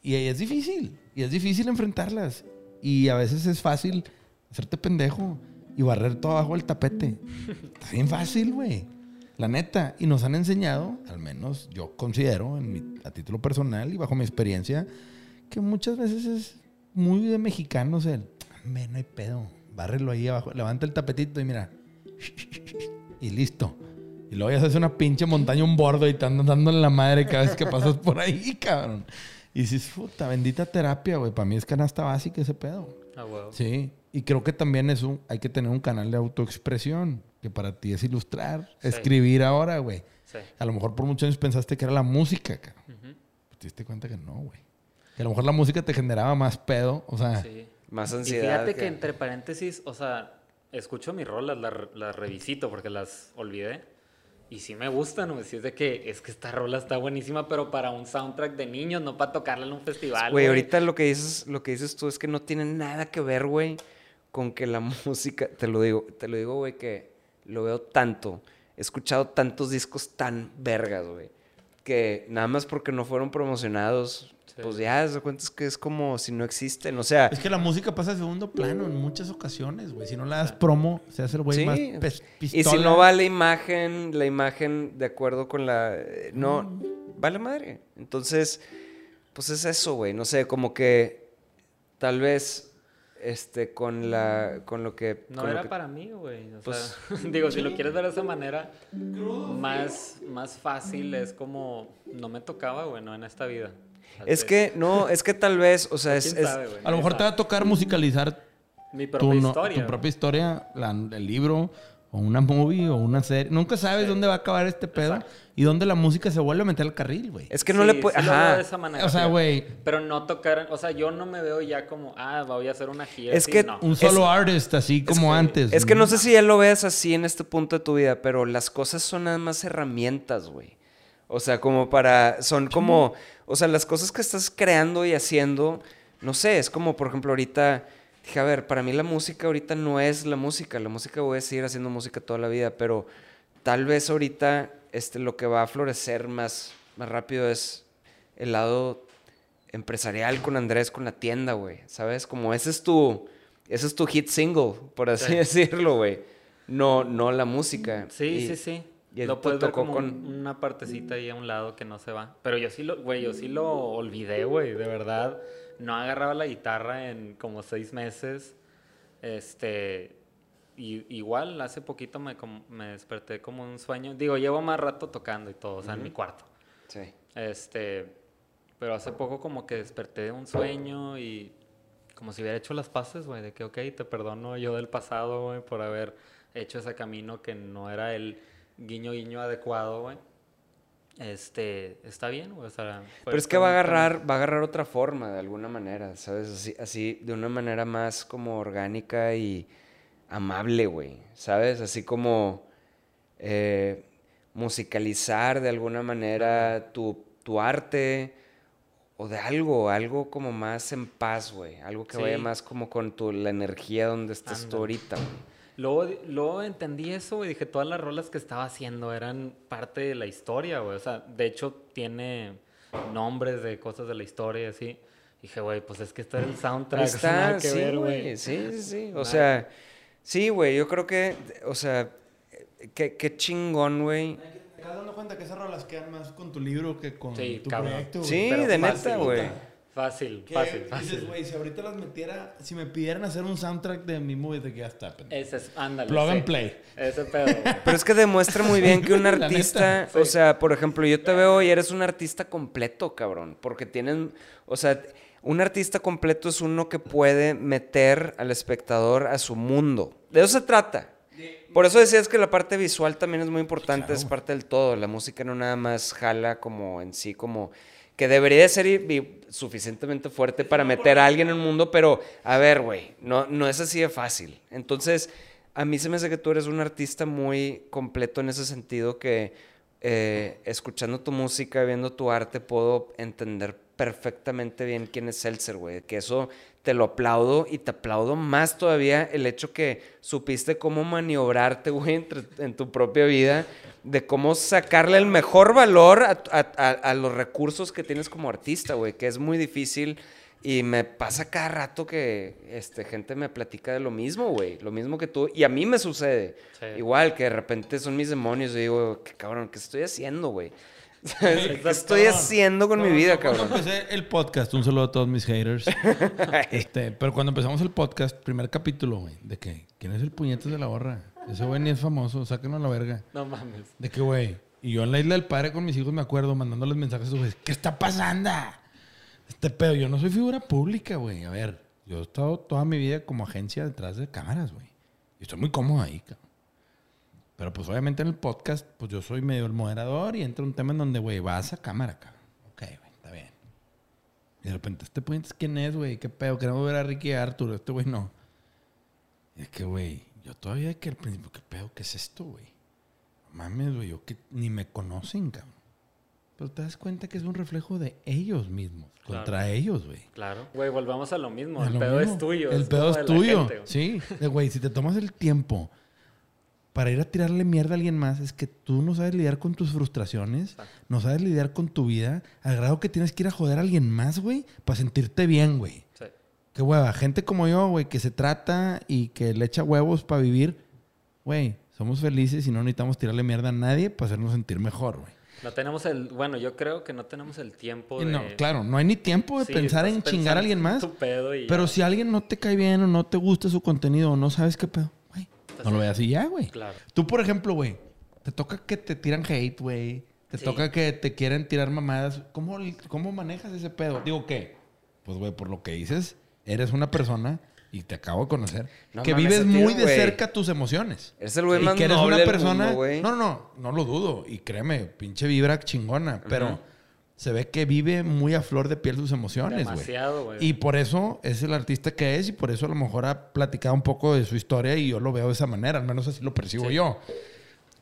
Speaker 1: Y ahí es difícil. Y es difícil enfrentarlas. Y a veces es fácil hacerte pendejo y barrer todo abajo del tapete. Está bien fácil, güey. La neta. Y nos han enseñado, al menos yo considero, en mi- a título personal y bajo mi experiencia, que muchas veces es muy de mexicanos el, "Hombre, no hay pedo, bárrelo ahí abajo, levanta el tapetito y mira, y listo. Y luego ya se hace una pinche montaña, un bordo y te andan dando en la madre cada vez que pasas por ahí, cabrón. Y dices, puta, bendita terapia, güey. Para mí es canasta básica ese pedo.
Speaker 2: Ah, huevo.
Speaker 1: Sí. Y creo que también es un, hay que tener un canal de autoexpresión, que para ti es ilustrar,
Speaker 2: Sí.
Speaker 1: escribir ahora, güey.
Speaker 2: Sí.
Speaker 1: A lo mejor por muchos años pensaste que era la música, cabrón.
Speaker 2: Ujú.
Speaker 1: Te diste cuenta que no, güey. Que a lo mejor la música te generaba más pedo. O sea,
Speaker 2: Sí.
Speaker 3: Más
Speaker 2: Y
Speaker 3: ansiedad.
Speaker 2: fíjate que...
Speaker 3: que-
Speaker 2: entre paréntesis, o sea, escucho mis rolas, las las revisito porque las olvidé. Y sí me gustan, güey. Sí es de que es que esta rola está buenísima, pero para un soundtrack de niños, no para tocarla en un festival.
Speaker 3: Güey, ahorita lo que dices, lo que dices tú es que no tiene nada que ver, güey, con que la música, te lo digo, te lo digo, güey, que lo veo tanto. He escuchado tantos discos tan vergas, güey, que nada más porque no fueron promocionados,
Speaker 2: Sí.
Speaker 3: pues ya, se cuenta que es como si no existen, o sea,
Speaker 1: es que la música pasa a segundo plano en muchas ocasiones, güey. Si no le das promo, se hace el güey
Speaker 3: sí.
Speaker 1: más pes-
Speaker 3: Y
Speaker 1: pistola.
Speaker 3: si no va la imagen, la imagen de acuerdo con la, eh, no, vale madre. Entonces, pues es eso, güey, no sé, como que tal vez, este, con la, con lo que,
Speaker 2: No
Speaker 3: con lo
Speaker 2: era
Speaker 3: que-
Speaker 2: para mí, güey. O
Speaker 3: Pues-
Speaker 2: sea, digo, si lo quieres ver de esa manera, más, más fácil es como, no me tocaba, güey, no en esta vida.
Speaker 3: Es que, no, es que tal vez, o sea, es,
Speaker 2: ¿Quién
Speaker 3: es-
Speaker 2: sabe?
Speaker 1: A lo mejor te va a tocar musicalizar
Speaker 2: Mi
Speaker 1: tu,
Speaker 2: propia
Speaker 1: no-
Speaker 2: historia.
Speaker 1: tu propia historia, la- el libro, o una movie, o una serie. Nunca sabes dónde va a acabar este pedo
Speaker 2: Exacto.
Speaker 1: y dónde la música se vuelve a meter al carril, güey.
Speaker 3: es que no
Speaker 2: Sí,
Speaker 3: le puede,
Speaker 2: sí lo veo de
Speaker 3: ajá.
Speaker 2: esa manera,
Speaker 1: O sea, güey,
Speaker 2: Pero no tocar, o sea, yo no me veo ya como, ah, voy a hacer una gira.
Speaker 3: Es
Speaker 2: así,
Speaker 3: que
Speaker 2: no.
Speaker 1: un solo
Speaker 3: Es-
Speaker 1: artist, así como
Speaker 2: que-
Speaker 1: antes.
Speaker 3: Es que no sé si ya lo veas así en este punto de tu vida, pero las cosas son nada más herramientas, güey. O sea, como para, son como, o sea, las cosas que estás creando y haciendo, no sé, es como, por ejemplo, ahorita, dije, a ver, para mí la música ahorita no es la música, la música voy a seguir haciendo música toda la vida, pero tal vez ahorita, este, lo que va a florecer más, más rápido es el lado empresarial con Andrés, con la tienda, güey, ¿sabes? Como ese es tu, ese es tu hit single, por así
Speaker 2: Sí.
Speaker 3: decirlo, güey. No, no la música.
Speaker 2: Sí,
Speaker 3: Y-
Speaker 2: sí, sí.
Speaker 3: Y
Speaker 2: lo puedes ver como
Speaker 3: con-
Speaker 2: un- una partecita ahí a un lado que no se va. Pero yo sí lo, güey, yo sí lo olvidé, güey, de verdad. No agarraba la guitarra en como seis meses. Este, y, igual hace poquito me, me desperté como un sueño. Digo, llevo más rato tocando y todo, o sea, en mi cuarto.
Speaker 3: Sí.
Speaker 2: Este, pero hace poco como que desperté de un sueño y como si hubiera hecho las paces, güey, de que, ok, te perdono yo del pasado, güey, por haber hecho ese camino que no era el guiño guiño adecuado, güey. Este, está bien, güey, o sea...
Speaker 3: Pero es que va a agarrar, va a agarrar otra forma de alguna manera, ¿sabes? Así, así de una manera más como orgánica y amable, güey, ¿sabes? Así como eh, musicalizar de alguna manera tu, tu arte o de algo, algo como más en paz, güey. Algo que vaya más como con tu, la energía donde estás tú ahorita, güey.
Speaker 2: Luego, luego entendí eso, güey. Dije, todas las rolas que estaba haciendo eran parte de la historia, güey. O sea, de hecho, tiene nombres de cosas de la historia y así. Dije, güey, pues es que esto era el soundtrack. Nada
Speaker 3: está,
Speaker 2: que
Speaker 3: sí,
Speaker 2: ver,
Speaker 3: güey. Sí, sí, sí. O sea, sí, güey. Yo creo que, o sea, qué, qué chingón, güey.
Speaker 1: Te das dando cuenta que esas rolas quedan más con tu libro que con
Speaker 2: Sí,
Speaker 1: tu
Speaker 2: cabrón.
Speaker 1: proyecto. güey.
Speaker 3: Sí,
Speaker 2: Pero
Speaker 3: de neta, güey.
Speaker 2: Fácil,
Speaker 1: Que
Speaker 2: fácil,
Speaker 1: dices,
Speaker 2: fácil.
Speaker 1: güey, si ahorita las metiera, si me pidieran hacer un soundtrack de mi movie, de que ya está. pendejo.
Speaker 2: Ese es, ándale.
Speaker 1: Plug
Speaker 2: sí.
Speaker 1: and play.
Speaker 2: Ese pedo.
Speaker 3: Pero es que demuestra muy bien que un artista,
Speaker 1: neta,
Speaker 3: o
Speaker 2: sí.
Speaker 3: sea, por ejemplo, yo te veo y eres un artista completo, cabrón, porque tienen, o sea, un artista completo es uno que puede meter al espectador a su mundo. De eso se trata. Por eso decías que la parte visual también es muy importante, es parte del todo. La música no nada más jala como en sí, como que debería de ser y- suficientemente fuerte para meter a alguien en un mundo, pero a ver, güey, no, no es así de fácil. Entonces, a mí se me hace que tú eres un artista muy completo en ese sentido que eh, escuchando tu música, viendo tu arte, puedo entender perfectamente bien quién es Seltzer, güey. Que eso te lo aplaudo y te aplaudo más todavía el hecho que supiste cómo maniobrarte, güey, en tu propia vida, de cómo sacarle el mejor valor a, a los recursos que tienes como artista, güey, que es muy difícil y me pasa cada rato que este, gente me platica de lo mismo, güey. Lo mismo que tú. Y a mí me sucede. Igual, que de repente son mis demonios. Y digo, qué cabrón, ¿qué estoy haciendo, güey? ¿Qué estoy haciendo con mi vida, cabrón?
Speaker 1: Cuando empecé el podcast, un saludo a todos mis haters. este, pero cuando empezamos el podcast, primer capítulo, güey, de que, ¿quién es el puñetes de la gorra? Ese güey ni es famoso, sáquenlo a la verga.
Speaker 2: No mames.
Speaker 1: De que, güey, y yo en la isla del padre con mis hijos me acuerdo mandándoles mensajes a güey, ¿qué está pasando? Este pedo, yo no soy figura pública, güey. A ver, yo he estado toda mi vida como agencia detrás de cámaras, güey. Y estoy muy cómodo ahí, cabrón. Pero pues obviamente en el podcast, pues yo soy medio el moderador y entra un tema en donde, güey, vas a cámara, cabrón. Ok, güey, está bien. Y de repente, este puente quién es, güey, qué pedo, queremos ver a Ricky y a Arturo, este güey no. Y es que, güey, yo todavía que al principio, qué pedo, qué es esto, güey. Mames, güey, yo que ni me conocen, cabrón. Pero te das cuenta que es un reflejo de ellos mismos, contra ellos, güey.
Speaker 2: Claro. Güey, volvamos a lo mismo. el pedo es tuyo.
Speaker 1: El pedo es tuyo. sí. Güey, si te tomas el tiempo para ir a tirarle mierda a alguien más, es que tú no sabes lidiar con tus frustraciones, no sabes lidiar con tu vida, al grado que tienes que ir a joder a alguien más, güey, para sentirte bien, güey. Sí. Qué hueva. Gente como yo, güey, que se trata y que le echa huevos para vivir, güey, somos felices y no necesitamos tirarle mierda a nadie para hacernos sentir mejor, güey.
Speaker 2: No tenemos el, bueno, yo creo que no tenemos el tiempo de...
Speaker 1: No, claro, no hay ni tiempo de pensar en chingar a alguien más. pero si alguien no te cae bien o no te gusta su contenido o no sabes qué pedo, no lo veas así ya, güey. Claro. Tú, por ejemplo, güey, te toca que te tiran hate, güey. Te toca que te quieren tirar mamadas. ¿Cómo, ¿Cómo manejas ese pedo? Digo, ¿qué? Pues, güey, por lo que dices, eres una persona y te acabo de conocer, que vives muy de cerca tus emociones.
Speaker 3: Es el güey más
Speaker 1: que eres una persona. no, no, no lo dudo. Y créeme, pinche vibra chingona. Pero se ve que vive muy a flor de piel sus emociones, güey. Demasiado, güey. Y por eso es el artista que es y por eso a lo mejor ha platicado un poco de su historia y yo lo veo de esa manera. Al menos así lo percibo yo.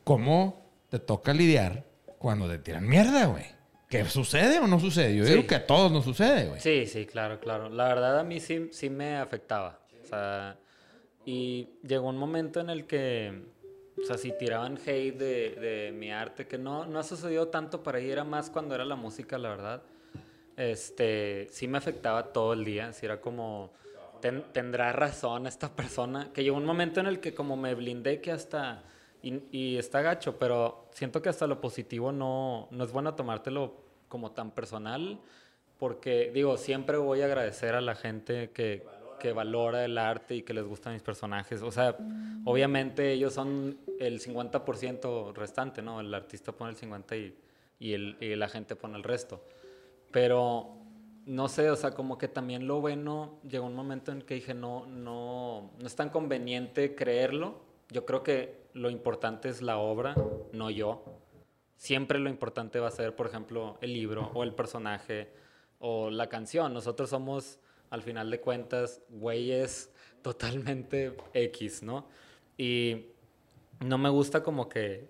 Speaker 1: ¿Cómo te toca lidiar cuando te tiran mierda, güey? ¿Qué sucede o no sucede? Yo digo que a todos nos sucede, güey.
Speaker 2: Sí, sí, claro, claro. La verdad a mí sí, sí me afectaba. O sea, y llegó un momento en el que, o sea, si tiraban hate de, de mi arte, que no, no ha sucedido tanto para ahí, era más cuando era la música, la verdad. Este, sí me afectaba todo el día. Si era como, tendrá razón esta persona. Que llegó un momento en el que como me blindé que hasta y, está gacho, pero siento que hasta lo positivo no, no es bueno tomártelo como tan personal, porque digo, siempre voy a agradecer a la gente que, que valora el arte y que les gustan mis personajes. O sea, obviamente ellos son el 50% restante, ¿no? El artista pone el 50% y, y, el, y la gente pone el resto. Pero no sé, o sea, como que también lo bueno, llegó un momento en que dije, no, no, no es tan conveniente creerlo. Yo creo que lo importante es la obra, no yo. Siempre lo importante va a ser, por ejemplo, el libro o el personaje o la canción. Nosotros somos, al final de cuentas, güeyes totalmente X, ¿no? Y no me gusta como que,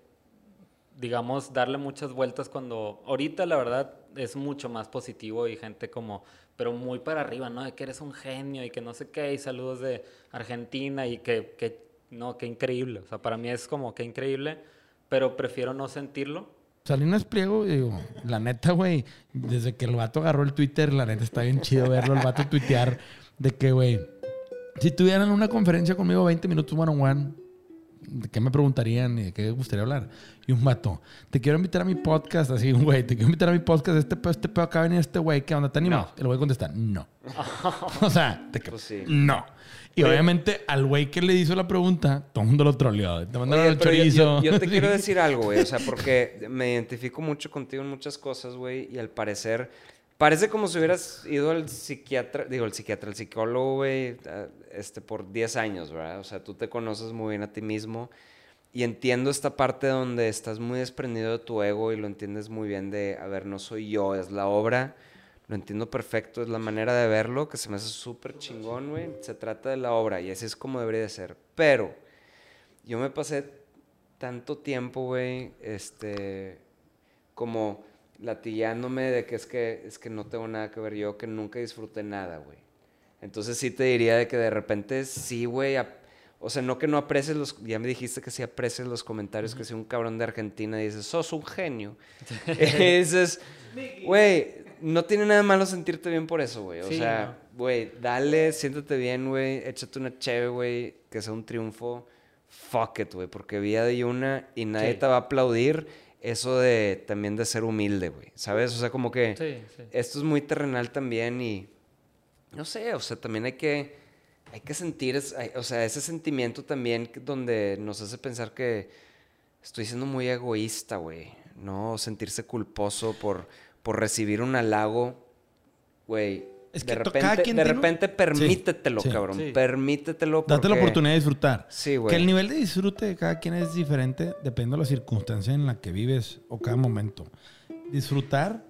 Speaker 2: digamos, darle muchas vueltas cuando ahorita la verdad es mucho más positivo y gente como, pero muy para arriba, ¿no? De que eres un genio y que no sé qué, y saludos de Argentina y que, que no, qué increíble. O sea, para mí es como qué increíble, pero prefiero no sentirlo.
Speaker 1: Salinas Pliego, digo, la neta, güey, desde que el vato agarró el Twitter, la neta está bien chido verlo, el vato tuitear de que, güey, si tuvieran una conferencia conmigo 20 minutos one on one, ¿de qué me preguntarían y de qué les gustaría hablar? Y un vato, te quiero invitar a mi podcast, así, güey, te quiero invitar a mi podcast, este pedo, este pedo acá venir este güey, ¿qué onda? ¿Te animas? Y el güey contesta, no. o sea, te pues no. Y obviamente al güey que le hizo la pregunta, todo el mundo lo troleó. Te mandaron el chorizo.
Speaker 3: Yo, te quiero decir algo, güey. O sea, porque me identifico mucho contigo en muchas cosas, güey. Y al parecer, parece como si hubieras ido al psiquiatra, digo, el psiquiatra, el psicólogo, güey, este, por 10 años, ¿verdad? O sea, tú te conoces muy bien a ti mismo. Y entiendo esta parte donde estás muy desprendido de tu ego y lo entiendes muy bien de, a ver, no soy yo, es la obra lo entiendo perfecto, es la manera de verlo que se me hace súper chingón, güey. Se trata de la obra y así es como debería de ser. Pero yo me pasé tanto tiempo, güey, este, como latillándome de que es que es que no tengo nada que ver yo, que nunca disfruté nada, güey. Entonces sí te diría de que de repente sí, güey, o sea, no que no aprecies los, ya me dijiste que sí aprecies los comentarios, que si un cabrón de Argentina y dices, sos un genio. y dices, güey, no tiene nada malo sentirte bien por eso, güey. O sea, güey, dale, siéntate bien, güey, échate una cheve, güey, que sea un triunfo. Fuck it, güey, porque vida de una y nadie te va a aplaudir eso de también de ser humilde, güey. ¿Sabes? O sea, como que esto es muy terrenal también y no sé, o sea, también hay que hay que sentir, o sea, ese sentimiento también donde nos hace pensar que estoy siendo muy egoísta, güey. No sentirse culposo por, por recibir un halago, güey. Es que de repente, de repente permítetelo, cabrón. Permítetelo.
Speaker 1: Date la oportunidad de disfrutar. Sí, güey. Que el nivel de disfrute de cada quien es diferente, depende de la circunstancia en la que vives o cada momento. Disfrutar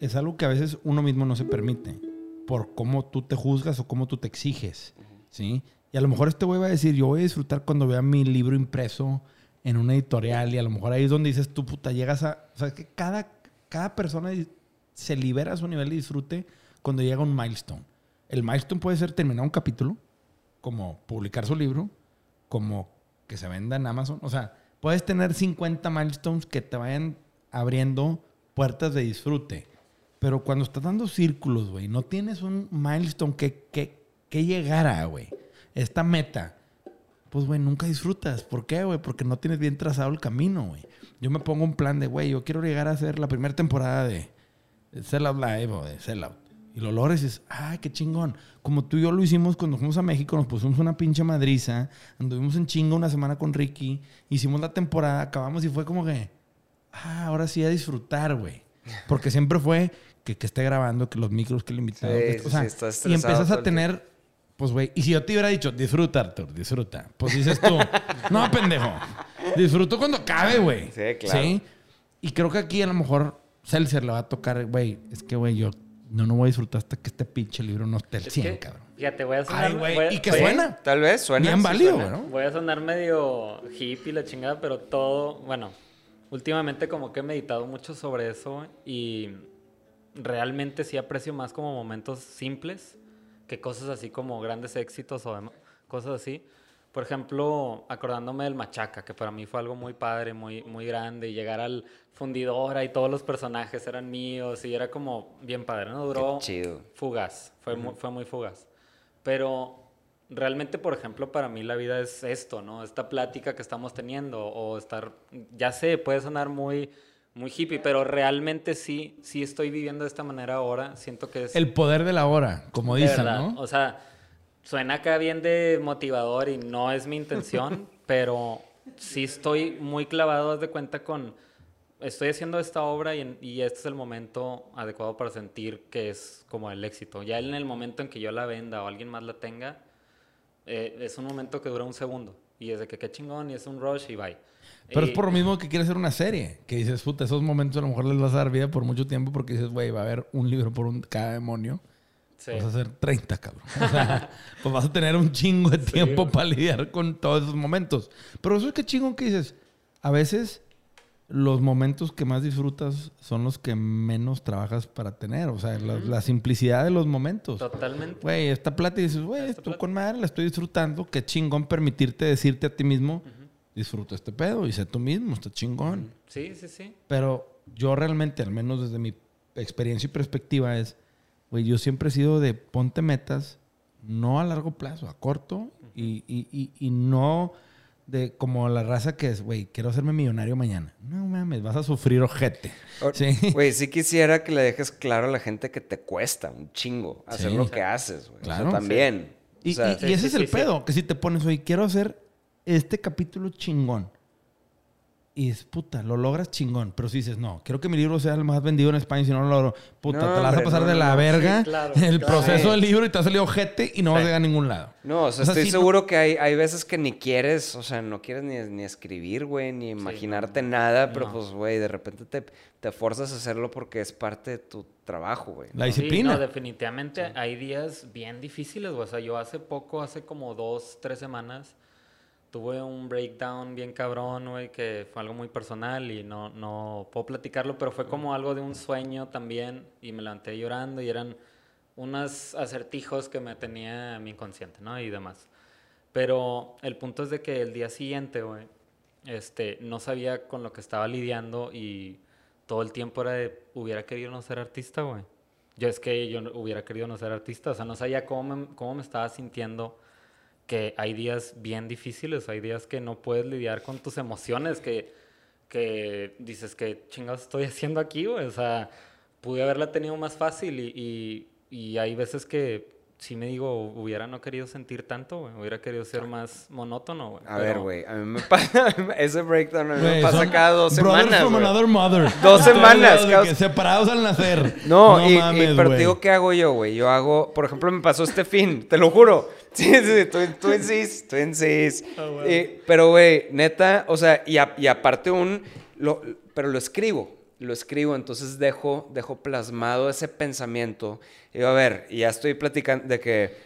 Speaker 1: es algo que a veces uno mismo no se permite por cómo tú te juzgas o cómo tú te exiges, ¿sí? Y a lo mejor este güey va a decir, yo voy a disfrutar cuando vea mi libro impreso en una editorial y a lo mejor ahí es donde dices, tú puta, llegas a... O sea, que cada, cada persona se libera a su nivel de disfrute cuando llega un milestone. El milestone puede ser terminar un capítulo, como publicar su libro, como que se venda en Amazon. O sea, puedes tener 50 milestones que te vayan abriendo puertas de disfrute. Pero cuando estás dando círculos, güey, no tienes un milestone que, que, que llegara, güey. Esta meta. Pues, güey, nunca disfrutas. ¿Por qué, güey? Porque no tienes bien trazado el camino, güey. Yo me pongo un plan de, güey, yo quiero llegar a hacer la primera temporada de, Sellout Live o de Sellout. Y lo logras y dices, ay, qué chingón. Como tú y yo lo hicimos cuando fuimos a México, nos pusimos una pinche madriza, anduvimos en chingo una semana con Ricky, hicimos la temporada, acabamos y fue como que, ah, ahora sí a disfrutar, güey. Porque siempre fue, que, que, esté grabando, que los micros, que el invitado. o sea, y empiezas a tener, pues, güey, y si yo te hubiera dicho, disfruta, Artur, disfruta, pues dices tú, no, pendejo, disfruto cuando cabe, güey. Sí, claro. ¿Sí? Y creo que aquí a lo mejor Seltzer le va a tocar, güey, es que, güey, yo no, no voy a disfrutar hasta que este pinche libro no esté el 100, cabrón.
Speaker 2: Fíjate, voy a sonar... Ay,
Speaker 1: güey, y que suena.
Speaker 3: Tal vez suena.
Speaker 1: Bien válido, güey.
Speaker 2: Voy a sonar medio hippie la chingada, pero todo, bueno, últimamente como que he meditado mucho sobre eso y realmente sí aprecio más como momentos simples que cosas así como grandes éxitos o cosas así. Por ejemplo, acordándome del Machaca, que para mí fue algo muy padre, muy, muy grande, y llegar al fundidora y todos los personajes eran míos y era como bien padre, ¿no? Duró fugaz, fue, muy, fue muy fugaz. Pero realmente, por ejemplo, para mí la vida es esto, ¿no? Esta plática que estamos teniendo o estar, ya sé, puede sonar muy muy hippie, pero realmente sí, sí estoy viviendo de esta manera ahora. Siento que es...
Speaker 1: El poder de la hora, como dicen, ¿no?
Speaker 2: O sea, suena acá bien de motivador y no es mi intención, pero sí estoy muy clavado, de cuenta con... Estoy haciendo esta obra y, y, este es el momento adecuado para sentir que es como el éxito. Ya en el momento en que yo la venda o alguien más la tenga, eh, es un momento que dura un segundo. Y es de que qué chingón y es un rush y bye.
Speaker 1: Pero es por lo mismo que quieres hacer una serie. Que dices, puta, esos momentos a lo mejor les vas a dar vida por mucho tiempo porque dices, güey, va a haber un libro por un, cada demonio. Vas a hacer 30, cabrón. O sea, pues vas a tener un chingo de tiempo para lidiar con todos esos momentos. Pero eso es que chingón que dices. A veces los momentos que más disfrutas son los que menos trabajas para tener. O sea, la, simplicidad de los momentos.
Speaker 2: Totalmente.
Speaker 1: Güey, esta plata y dices, güey, tú con madre la estoy disfrutando. Qué chingón permitirte decirte a ti mismo disfruta este pedo y sé tú mismo, está chingón.
Speaker 2: Sí, sí, sí.
Speaker 1: Pero yo realmente, al menos desde mi experiencia y perspectiva, es, güey, yo siempre he sido de ponte metas, no a largo plazo, a corto y, y, y, no de como la raza que es, güey, quiero hacerme millonario mañana. No mames, vas a sufrir ojete.
Speaker 3: Güey, sí quisiera que le dejes claro a la gente que te cuesta un chingo hacer lo que haces, güey. Claro. también.
Speaker 1: Y, ese es el pedo, que si te pones, güey, quiero hacer este capítulo chingón. Y es puta, lo logras chingón. Pero si dices, no, quiero que mi libro sea el más vendido en España y si no lo logro, puta, te la vas a pasar de la verga el proceso del libro y te ha salido ojete y no vas a llegar a ningún lado.
Speaker 3: No, o sea, estoy seguro que hay, hay veces que ni quieres, o sea, no quieres ni, ni escribir, güey, ni imaginarte nada, pero pues, güey, de repente te, te forzas a hacerlo porque es parte de tu trabajo, güey.
Speaker 1: La disciplina.
Speaker 2: no, definitivamente hay días bien difíciles, güey. O sea, yo hace poco, hace como dos, tres semanas tuve un breakdown bien cabrón, güey, que fue algo muy personal y no, no puedo platicarlo, pero fue como algo de un sueño también y me levanté llorando y eran unos acertijos que me tenía mi inconsciente, ¿no? Y demás. Pero el punto es de que el día siguiente, güey, este, no sabía con lo que estaba lidiando y todo el tiempo era de, hubiera querido no ser artista, güey. Yo es que yo hubiera querido no ser artista, o sea, no sabía cómo me, cómo me estaba sintiendo que hay días bien difíciles, hay días que no puedes lidiar con tus emociones, que, que dices que chingados estoy haciendo aquí. O sea, pude haberla tenido más fácil y, y hay veces que sí me digo, hubiera no querido sentir tanto, güey. Hubiera querido ser más monótono, güey.
Speaker 3: A ver, güey, a mí me pasa ese breakdown, a mí me pasa cada dos semanas.
Speaker 1: from
Speaker 3: güey.
Speaker 1: another mother.
Speaker 3: Dos semanas,
Speaker 1: que separados al nacer.
Speaker 3: No, y, y-
Speaker 1: mames,
Speaker 3: pero te digo, ¿qué hago yo, güey? Yo hago, por ejemplo, me pasó este fin, te lo juro. Sí, sí, tú, tú insist, tú insist.
Speaker 2: Ah,
Speaker 3: Y- pero, güey, neta, o sea, y, a- y aparte un, lo, pero lo escribo, lo escribo, entonces dejo, dejo plasmado ese pensamiento. Y digo, a ver, y ya estoy platicando de que,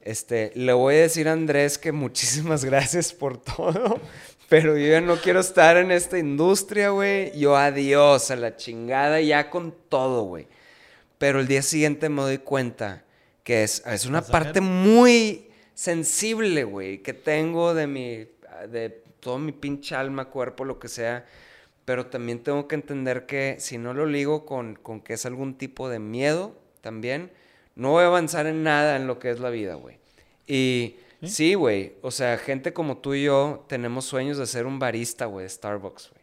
Speaker 3: este, le voy a decir a Andrés que muchísimas gracias por todo, pero yo ya no quiero estar en esta industria, güey. Yo adiós a la chingada ya con todo, güey. Pero el día siguiente me doy cuenta que es, es una parte muy sensible, güey, que tengo de mi, de todo mi pinche alma, cuerpo, lo que sea. Pero también tengo que entender que si no lo ligo con, con que es algún tipo de miedo también, no voy a avanzar en nada en lo que es la vida, güey. Y sí, güey, o sea, gente como tú y yo tenemos sueños de ser un barista, güey, de Starbucks, güey.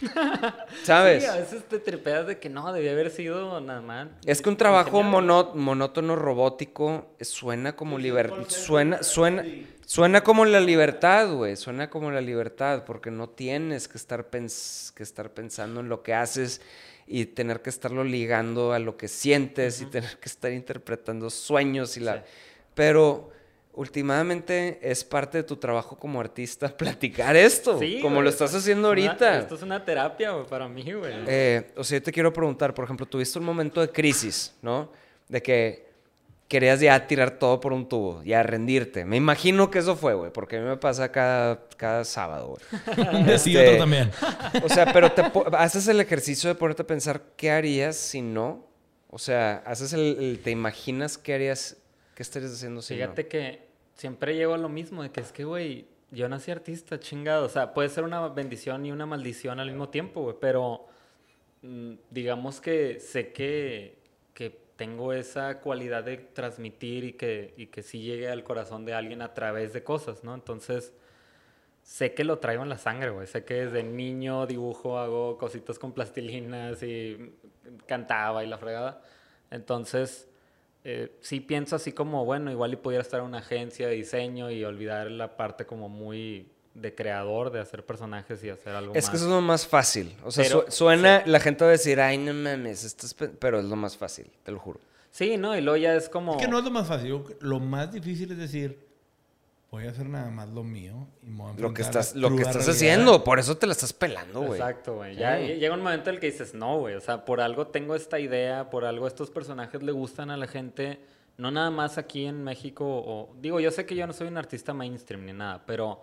Speaker 3: ¿Sabes?
Speaker 2: Sí, a veces te tripeas de que no, debía haber sido nada más.
Speaker 3: Es que un trabajo monótono, robótico, suena como libertad. Suena, suena, suena como la libertad, güey. Suena como la libertad, porque no tienes que estar, pens- que estar pensando en lo que haces y tener que estarlo ligando a lo que sientes y tener que estar interpretando sueños y la.
Speaker 2: Sí.
Speaker 3: Pero últimamente es parte de tu trabajo como artista platicar esto,
Speaker 2: Sí,
Speaker 3: como
Speaker 2: güey,
Speaker 3: lo estás haciendo
Speaker 2: una-
Speaker 3: ahorita.
Speaker 2: esto es una terapia, güey, para mí, güey.
Speaker 3: Eh, o sea, yo te quiero preguntar, por ejemplo, tuviste un momento de crisis, ¿no? De que querías ya tirar todo por un tubo, ya rendirte. Me imagino que eso fue, güey, porque a mí me pasa cada, cada sábado, güey.
Speaker 1: Sí,
Speaker 3: Este,
Speaker 1: otro también.
Speaker 3: O sea, pero te haces el ejercicio de ponerte a pensar qué harías si no. O sea, haces el, el- te imaginas qué harías, qué estarías haciendo si
Speaker 2: Fíjate
Speaker 3: no.
Speaker 2: que siempre llego a lo mismo, de que es que, güey, yo nací artista, chingado. O sea, puede ser una bendición y una maldición al mismo tiempo, güey, pero mm, digamos que sé que, que tengo esa cualidad de transmitir y que, y que sí llegue al corazón de alguien a través de cosas, ¿no? Entonces, sé que lo traigo en la sangre, güey. Sé que desde niño dibujo, hago cositas con plastilinas y cantaba y la fregada. Entonces, eh, sí pienso así como, bueno, igual y pudiera estar en una agencia de diseño y olvidar la parte como muy de creador, de hacer personajes y hacer algo
Speaker 3: Es
Speaker 2: más.
Speaker 3: que eso es lo más fácil. O sea,
Speaker 2: Pero-
Speaker 3: suena, la gente va a decir, ay, no mames, estás pe-", pero es lo más fácil, te lo juro.
Speaker 2: Sí, ¿no? Y luego ya es como...
Speaker 1: Es que no es lo más fácil. Lo más difícil es decir, voy a hacer nada más lo mío y me voy a
Speaker 3: Lo que
Speaker 1: enfrentar a la
Speaker 3: estás, lo que estás
Speaker 1: realidad.
Speaker 3: haciendo, por eso te la estás pelando, güey.
Speaker 2: Exacto, güey. Ya
Speaker 3: Sí.
Speaker 2: llega un momento en el que dices, no, güey. O sea, por algo tengo esta idea, por algo estos personajes le gustan a la gente. No nada más aquí en México. O, digo, yo sé que yo no soy un artista mainstream ni nada, pero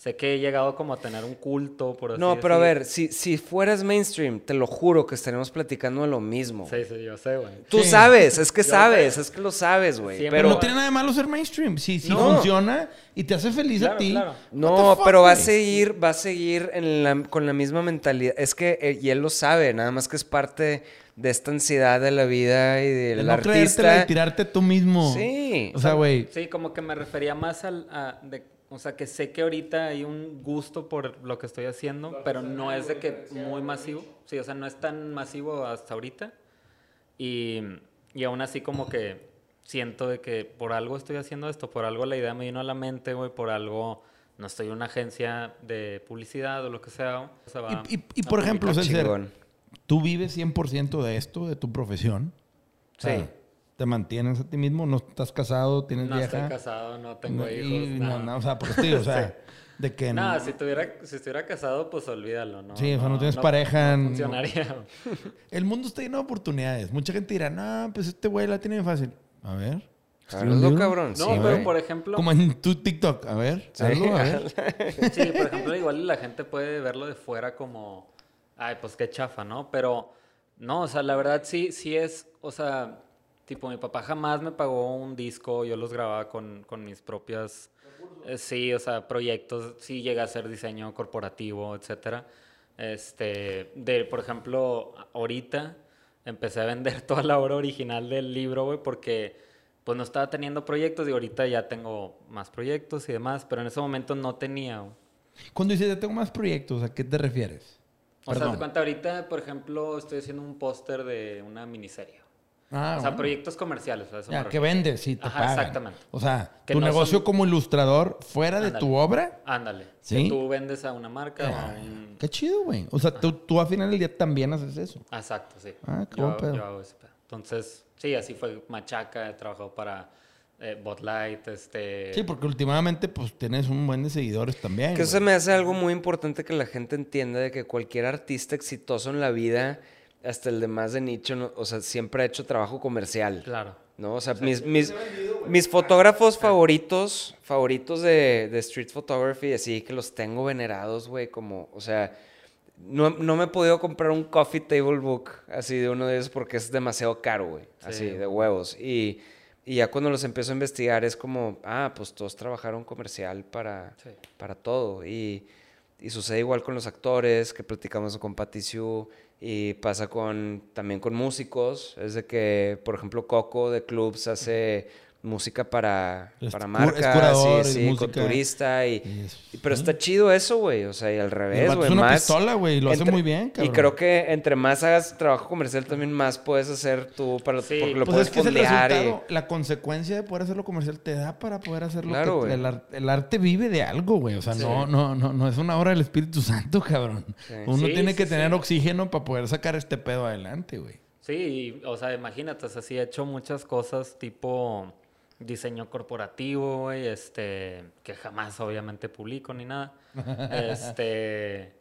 Speaker 2: sé que he llegado como a tener un culto, por así
Speaker 3: No, pero a ver, si, si fueras mainstream, te lo juro que estaremos platicando de lo mismo.
Speaker 2: Sí, sí, yo sé, güey.
Speaker 3: Tú
Speaker 1: Sí.
Speaker 3: sabes, es que
Speaker 2: Yo
Speaker 3: sabes,
Speaker 2: sé.
Speaker 3: es que lo sabes, güey. Pero
Speaker 1: Pero no tiene nada de malo ser mainstream. Si, si
Speaker 3: No.
Speaker 1: funciona y te hace feliz a ti.
Speaker 2: claro.
Speaker 3: No,
Speaker 1: fuck,
Speaker 3: pero va a seguir, va a seguir en la- con la misma mentalidad. Es que, eh, y él lo sabe, nada más que es parte de esta ansiedad de la vida y
Speaker 1: De
Speaker 3: del
Speaker 1: no creértela
Speaker 3: artista.
Speaker 1: y tirarte tú mismo.
Speaker 3: Sí.
Speaker 1: O sea, güey.
Speaker 2: Sí, como que me refería más al... a- de- o sea, que sé que ahorita hay un gusto por lo que estoy haciendo, pero no es de que muy masivo. Sí, o sea, no es tan masivo hasta ahorita. Y, y aún así como que siento de que por algo estoy haciendo esto, por algo la idea me vino a la mente, güey, por algo no estoy en una agencia de publicidad o lo que sea. o sea, va
Speaker 1: Y, y- y por ejemplo,
Speaker 3: Chingón.
Speaker 1: tú vives 100% de esto, de tu profesión.
Speaker 3: Sí.
Speaker 1: Te mantienes a ti mismo, no estás casado, tienes
Speaker 2: No
Speaker 1: vieja.
Speaker 2: estoy casado, no tengo
Speaker 1: No, y-
Speaker 2: hijos.
Speaker 1: no,
Speaker 2: no.
Speaker 1: no, o sea, por ti, o sea, de que
Speaker 2: No,
Speaker 1: no-
Speaker 2: si, tuviera, si estuviera casado, pues olvídalo, ¿no?
Speaker 1: Sí, o sea, no tienes pareja,
Speaker 2: No
Speaker 1: no-
Speaker 2: funcionaría.
Speaker 1: El mundo está lleno de oportunidades. Mucha gente dirá, no, pues este güey la tiene fácil. A ver. ¿Escribir un
Speaker 3: Hazlo, cabrón.
Speaker 2: No,
Speaker 3: sí,
Speaker 2: pero por ejemplo...
Speaker 1: Como en tu TikTok. A ver, hazlo, a ver.
Speaker 2: Sí, por ejemplo, igual la gente puede verlo de fuera como, ay, pues qué chafa, ¿no? Pero no, o sea, la verdad sí, sí es, o sea, tipo, mi papá jamás me pagó un disco, yo los grababa con, con mis propias, eh, sí, o sea, proyectos, sí llegué a hacer diseño corporativo, etcétera. Este, de, por ejemplo, ahorita empecé a vender toda la obra original del libro, güey, porque pues no estaba teniendo proyectos y ahorita ya tengo más proyectos y demás, pero en ese momento no tenía. güey.
Speaker 1: Cuando dices, ya tengo más proyectos, ¿a qué te refieres?
Speaker 2: O sea, te cuenta ahorita, por ejemplo, estoy haciendo un póster de una miniserie.
Speaker 1: Ah,
Speaker 2: o sea,
Speaker 1: bueno.
Speaker 2: proyectos comerciales.
Speaker 1: Ya, que vendes, sí, te
Speaker 2: Ajá,
Speaker 1: pagan.
Speaker 2: exactamente.
Speaker 1: O sea,
Speaker 2: Que
Speaker 1: tu
Speaker 2: no
Speaker 1: negocio
Speaker 2: son-
Speaker 1: como ilustrador fuera de
Speaker 2: Ándale.
Speaker 1: tu obra.
Speaker 2: Ándale.
Speaker 1: ¿Sí?
Speaker 2: Que tú vendes a una marca o a
Speaker 1: Ah,
Speaker 2: un...
Speaker 1: Qué chido, güey. O sea, tú, tú al final del día también haces eso.
Speaker 2: Exacto, sí.
Speaker 1: Ah, qué
Speaker 2: yo,
Speaker 1: buen pedo.
Speaker 2: yo hago ese pedo. Entonces, sí, así fue Machaca, he trabajado para eh, Botlight, este...
Speaker 1: Sí, porque últimamente pues tienes un buen de seguidores también.
Speaker 3: Que eso
Speaker 1: güey.
Speaker 3: se me hace algo muy importante que la gente entienda de que cualquier artista exitoso en la vida, hasta el de más de nicho, no- o sea, siempre ha hecho trabajo comercial.
Speaker 2: Claro.
Speaker 3: ¿No? O sea, mis, mis, mis fotógrafos favoritos, favoritos de, de street photography, así que los tengo venerados, güey, como, o sea, no, no me he podido comprar un coffee table book así de uno de esos porque es demasiado caro, güey, así,
Speaker 2: Sí.
Speaker 3: de huevos. Y, y ya cuando los empiezo a investigar es como, ah, pues todos trabajaron comercial para,
Speaker 2: Sí.
Speaker 3: para todo. Y, y sucede igual con los actores, que platicamos con Patti Sue, y pasa con, también con músicos. Es de que, por ejemplo, Coco de Clubs hace música para,
Speaker 1: Es
Speaker 3: para marcas,
Speaker 1: es curador
Speaker 3: sí,
Speaker 1: y
Speaker 3: sí,
Speaker 1: música.
Speaker 3: culturista. Y,
Speaker 1: Y
Speaker 3: y- pero está chido eso, güey. O sea, y al revés, güey.
Speaker 1: es una
Speaker 3: más-
Speaker 1: pistola, güey, y lo hace muy bien,
Speaker 3: Y
Speaker 1: cabrón.
Speaker 3: creo que entre más hagas trabajo comercial, también más puedes hacer tú, para,
Speaker 2: Sí,
Speaker 3: porque lo
Speaker 1: Pues
Speaker 3: puedes
Speaker 1: es que es el
Speaker 3: fondear. y-
Speaker 1: resultado, la consecuencia de poder hacerlo comercial te da para poder hacerlo.
Speaker 3: Claro,
Speaker 1: que
Speaker 3: güey.
Speaker 1: el, ar- el arte vive de algo, güey. O sea, no, no, no, no es una obra del Espíritu Santo, cabrón.
Speaker 3: Sí.
Speaker 1: Uno
Speaker 2: Sí,
Speaker 1: tiene
Speaker 2: sí,
Speaker 1: que tener
Speaker 2: sí.
Speaker 1: oxígeno para poder sacar este pedo adelante, güey.
Speaker 2: Sí, y, o sea, imagínate, o sea, sí he hecho muchas cosas tipo diseño corporativo, güey, este, que jamás obviamente publico ni nada. Este,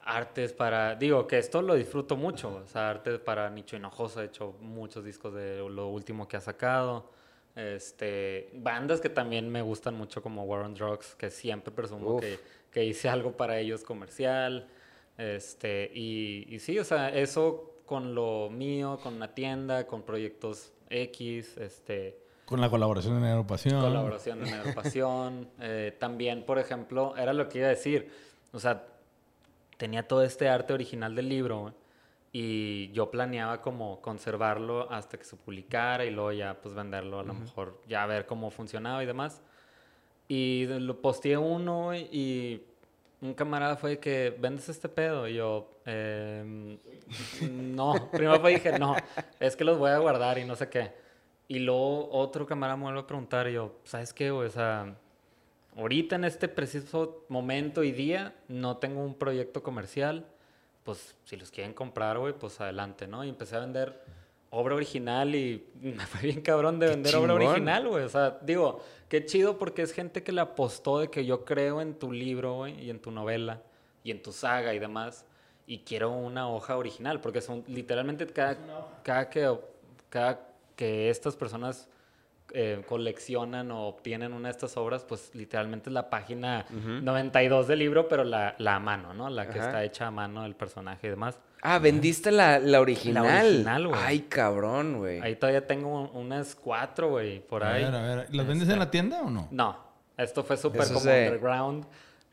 Speaker 2: artes para, digo, que esto lo disfruto mucho, o sea, artes para Nicho Hinojoso, he hecho muchos discos de lo último que ha sacado. Este, bandas que también me gustan mucho como War on Drugs, que siempre presumo que, que hice algo para ellos comercial. Este, y, y sí, o sea, eso con lo mío, con una tienda, con proyectos X, este,
Speaker 1: Con la colaboración en Aeropasión.
Speaker 2: colaboración en agrupación. eh, también, por ejemplo, era lo que iba a decir. O sea, tenía todo este arte original del libro y yo planeaba como conservarlo hasta que se publicara y luego ya pues venderlo a lo mejor, ya a ver cómo funcionaba y demás. Y lo posteé uno y un camarada fue que vendes este pedo y yo em, no primero fue dije no es que los voy a guardar y no sé qué y luego otro camarada me vuelve a preguntar y yo sabes qué güey? o sea ahorita en este preciso momento y día no tengo un proyecto comercial pues si los quieren comprar güey pues adelante no y empecé a vender obra original y me fue bien cabrón de
Speaker 3: Qué
Speaker 2: vender obra original güey. O sea digo qué chido porque es gente que le apostó de que yo creo en tu libro güey y en tu novela y en tu saga y demás y quiero una hoja original porque son literalmente cada cada que cada que estas personas eh, coleccionan o obtienen una de estas obras, pues literalmente es la página 92 del libro, pero la, la a mano, ¿no? La que
Speaker 3: Ajá.
Speaker 2: está hecha a mano del personaje y demás.
Speaker 3: Ah, vendiste la, la original.
Speaker 2: original, güey.
Speaker 3: Ay, cabrón, güey.
Speaker 2: Ahí todavía tengo unas cuatro, güey, por
Speaker 1: A
Speaker 2: ahí.
Speaker 1: ver, a ver. ¿Las vendes en la tienda o no?
Speaker 2: No, esto fue súper como underground.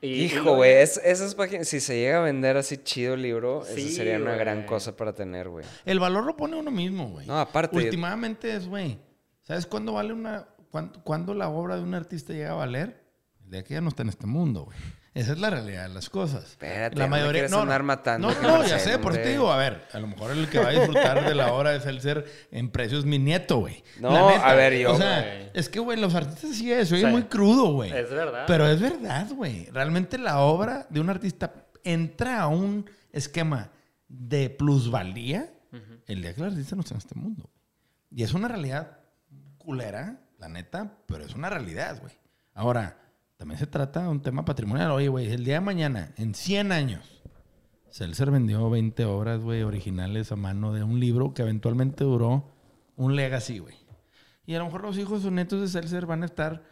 Speaker 2: Y,
Speaker 3: Hijo, güey, es- esas páginas, si se llega a vender así chido el libro,
Speaker 2: Sí,
Speaker 3: eso sería una gran cosa para tener, güey.
Speaker 1: El valor lo pone uno mismo, güey.
Speaker 3: No, aparte-
Speaker 1: Últimamente es, güey. ¿Sabes cuándo vale una. cuán- cuándo la obra de un artista llega a valer? El día que ya no está en este mundo, güey. Esa es la realidad de las cosas.
Speaker 3: Espérate,
Speaker 1: la
Speaker 3: no
Speaker 1: mayoría.
Speaker 3: quieres andar matando,
Speaker 1: No,
Speaker 3: que
Speaker 1: no, no,
Speaker 3: no
Speaker 1: ya
Speaker 3: sé,
Speaker 1: por eso te
Speaker 3: hombre.
Speaker 1: digo, a ver, a lo mejor el que va a disfrutar de la obra es el ser en precios mi nieto, güey.
Speaker 3: No, a ver, yo,
Speaker 1: O sea, es que, güey, los artistas sí es, soy
Speaker 2: Sí.
Speaker 1: muy crudo, güey.
Speaker 2: Es verdad.
Speaker 1: Pero es verdad, güey. Realmente la obra de un artista entra a un esquema de plusvalía el día que el artista no está en este mundo. Y es una realidad culera, la neta, pero es una realidad, güey. Ahora, también se trata de un tema patrimonial. Oye, güey, el día de mañana, en 100 años, Seltzer vendió 20 obras, güey, originales a mano de un libro que eventualmente duró un legacy, güey. Y a lo mejor los hijos o netos de Seltzer van a estar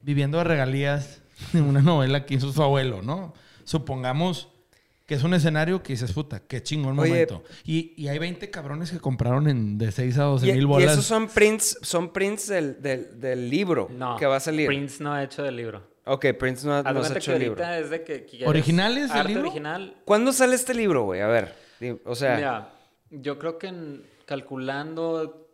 Speaker 1: viviendo de regalías de una novela que hizo su abuelo, ¿no? Supongamos que es un escenario que dices, puta, qué chingón
Speaker 3: Oye.
Speaker 1: momento. Y, y hay 20 cabrones que compraron en de 6 a 12
Speaker 3: Y,
Speaker 1: mil
Speaker 3: y
Speaker 1: bolas.
Speaker 3: esos son prints, son prints del, del, del libro
Speaker 2: No.
Speaker 3: que va a salir.
Speaker 2: Prince no ha hecho del libro.
Speaker 3: Ok, Prince no,
Speaker 2: de
Speaker 3: no hecho
Speaker 2: que
Speaker 3: el libro.
Speaker 2: ahorita es de que quieres
Speaker 1: ¿Originales del
Speaker 2: arte
Speaker 1: libro?
Speaker 2: original.
Speaker 3: ¿Cuándo sale este libro, güey? A ver. O sea,
Speaker 2: Mira, yo creo que en- calculando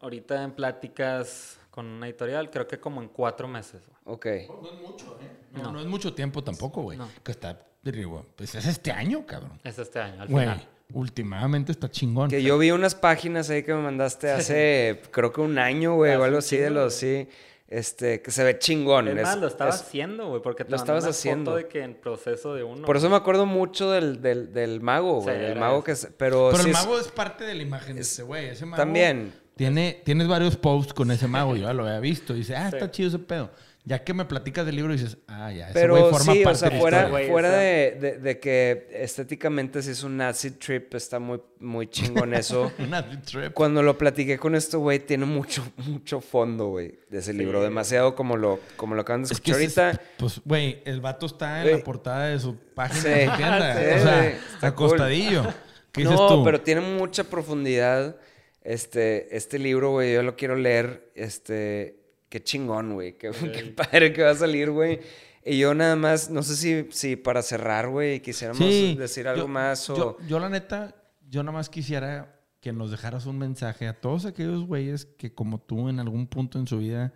Speaker 2: ahorita en pláticas con una editorial, creo que como en cuatro meses. güey.
Speaker 3: ok.
Speaker 1: No es mucho, ¿eh? No, no es mucho tiempo tampoco, güey.
Speaker 2: No.
Speaker 1: Que está, digo, pues es este año, cabrón.
Speaker 2: Es este año, al
Speaker 1: Güey,
Speaker 2: final.
Speaker 1: últimamente está chingón.
Speaker 3: Que yo vi unas páginas ahí que me mandaste hace, creo que un año, güey, o algo así de los, sí. Este, que se ve chingón.
Speaker 2: Es
Speaker 3: Es-
Speaker 2: más, lo estaba
Speaker 3: es-
Speaker 2: haciendo, güey, porque te
Speaker 3: lo estabas
Speaker 2: una
Speaker 3: haciendo.
Speaker 2: foto de que en proceso de uno.
Speaker 3: Por eso me acuerdo mucho del, del, del mago,
Speaker 2: Sí,
Speaker 3: güey. el mago que... Pero,
Speaker 1: Pero
Speaker 3: sí
Speaker 1: el mago es parte de la imagen de ese güey. Ese mago
Speaker 3: También.
Speaker 1: Tiene, tienes varios posts con ese mago, yo ya lo había visto. Y dice, ah,
Speaker 2: Sí.
Speaker 1: está chido ese pedo. Ya que me platicas del libro, dices, ah, ya, ese
Speaker 3: Pero
Speaker 1: güey forma
Speaker 3: sí, o
Speaker 1: parte
Speaker 3: sea,
Speaker 1: de la
Speaker 3: fuera,
Speaker 1: historia.
Speaker 3: Fuera
Speaker 2: o sea-
Speaker 3: de, de- de que estéticamente sí es un acid trip, está muy, muy chingón eso.
Speaker 1: Una trip.
Speaker 3: Cuando lo platiqué con esto, güey, tiene mucho, mucho fondo, güey, de ese libro. Demasiado como lo, como lo acaban de
Speaker 1: Es que
Speaker 3: escuchar
Speaker 1: es-
Speaker 3: ahorita.
Speaker 1: pues, güey, el vato está en la portada de su página
Speaker 3: Sí.
Speaker 1: de su tienda.
Speaker 3: Sí,
Speaker 1: o sea,
Speaker 3: está cool.
Speaker 1: acostadillo. ¿Qué dices
Speaker 3: no,
Speaker 1: tú?
Speaker 3: pero tiene mucha profundidad. Este, este libro, güey, yo lo quiero leer. Este, qué chingón, güey. Qué, qué padre que va a salir, güey. Y yo nada más, no sé si, si para cerrar, güey, quisiéramos
Speaker 1: Sí,
Speaker 3: decir algo
Speaker 1: yo-
Speaker 3: más o...
Speaker 1: Yo, yo, la neta, yo nada más quisiera que nos dejaras un mensaje a todos aquellos güeyes que como tú en algún punto en su vida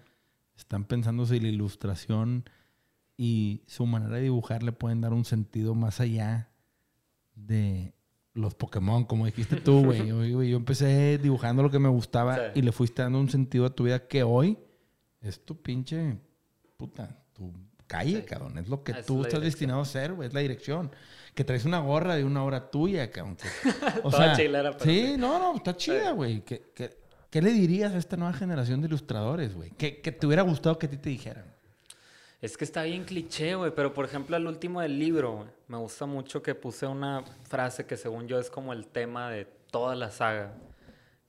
Speaker 1: están pensando si la ilustración y su manera de dibujar le pueden dar un sentido más allá de los Pokémon, como dijiste tú, güey. Güey, Yo empecé dibujando lo que me gustaba
Speaker 2: Sí.
Speaker 1: y le fuiste dando un sentido a tu vida que hoy es tu pinche puta, tu calle,
Speaker 2: Sí.
Speaker 1: cabrón. Es lo que
Speaker 2: es
Speaker 1: tú estás
Speaker 2: dirección.
Speaker 1: destinado a ser, güey. Es la dirección. Que traes una gorra de una obra tuya, cabrón. que- o sea,
Speaker 2: chilera,
Speaker 1: sí, no, no, está chida, güey. ¿Qué, qué, qué le dirías a esta nueva generación de ilustradores, güey? Que, que te hubiera gustado que a ti te dijeran.
Speaker 2: Es que está bien cliché, güey. Pero, por ejemplo, al último del libro, me gusta mucho que puse una frase que según yo es como el tema de toda la saga.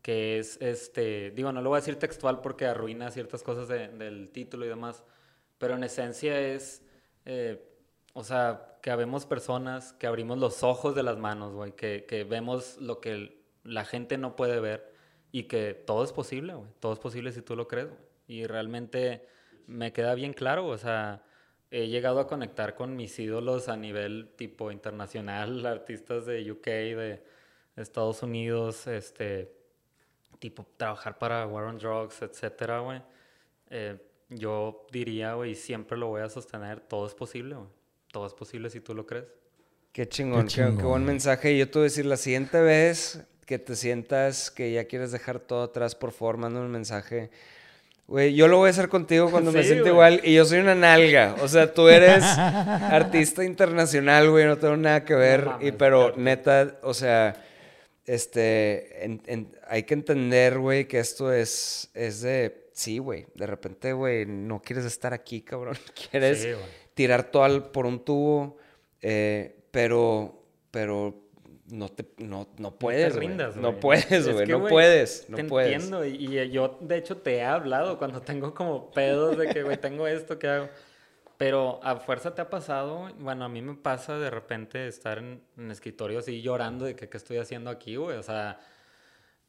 Speaker 2: Que es, este... Digo, no lo voy a decir textual porque arruina ciertas cosas de- del título y demás. Pero en esencia es... eh, o sea, que habemos personas que abrimos los ojos de las manos, güey. Que, que vemos lo que la gente no puede ver. Y que todo es posible, güey. Todo es posible si tú lo crees, güey. Y realmente me queda bien claro, o sea, he llegado a conectar con mis ídolos a nivel tipo internacional, artistas de UK, de Estados Unidos, este, tipo trabajar para War on Drugs, etcétera, güey. Eh, yo diría, güey, y siempre lo voy a sostener, todo es posible, güey. Todo es posible si tú lo crees.
Speaker 3: Qué chingón,
Speaker 1: Qué
Speaker 3: qué, qué
Speaker 1: chingón.
Speaker 3: buen mensaje. Y yo te voy a decir, la siguiente vez que te sientas que ya quieres dejar todo atrás, por favor, manda un mensaje. Güey, yo lo voy a hacer contigo cuando me
Speaker 2: Sí,
Speaker 3: sienta
Speaker 2: güey.
Speaker 3: igual. Y yo soy una nalga. O sea, tú eres artista internacional, güey. No tengo nada que ver.
Speaker 2: mames,
Speaker 3: y, pero
Speaker 2: claro.
Speaker 3: neta, o sea, este, en- en- hay que entender, güey, que esto es, es de... Sí, güey. De repente, güey, no quieres estar aquí, cabrón. Quieres
Speaker 2: Sí,
Speaker 3: tirar todo al- por un tubo, eh, pero, pero no te, no, no puedes, güey.
Speaker 2: rindas,
Speaker 3: No
Speaker 2: güey.
Speaker 3: puedes,
Speaker 2: Es
Speaker 3: güey, no puedes, no
Speaker 2: te
Speaker 3: puedes.
Speaker 2: entiendo. Y, y yo, de hecho, te he hablado cuando tengo como pedos de que, güey, tengo esto, ¿qué hago? Pero a fuerza te ha pasado, bueno, a mí me pasa de repente estar en, en escritorio así llorando de que qué estoy haciendo aquí, güey. O sea,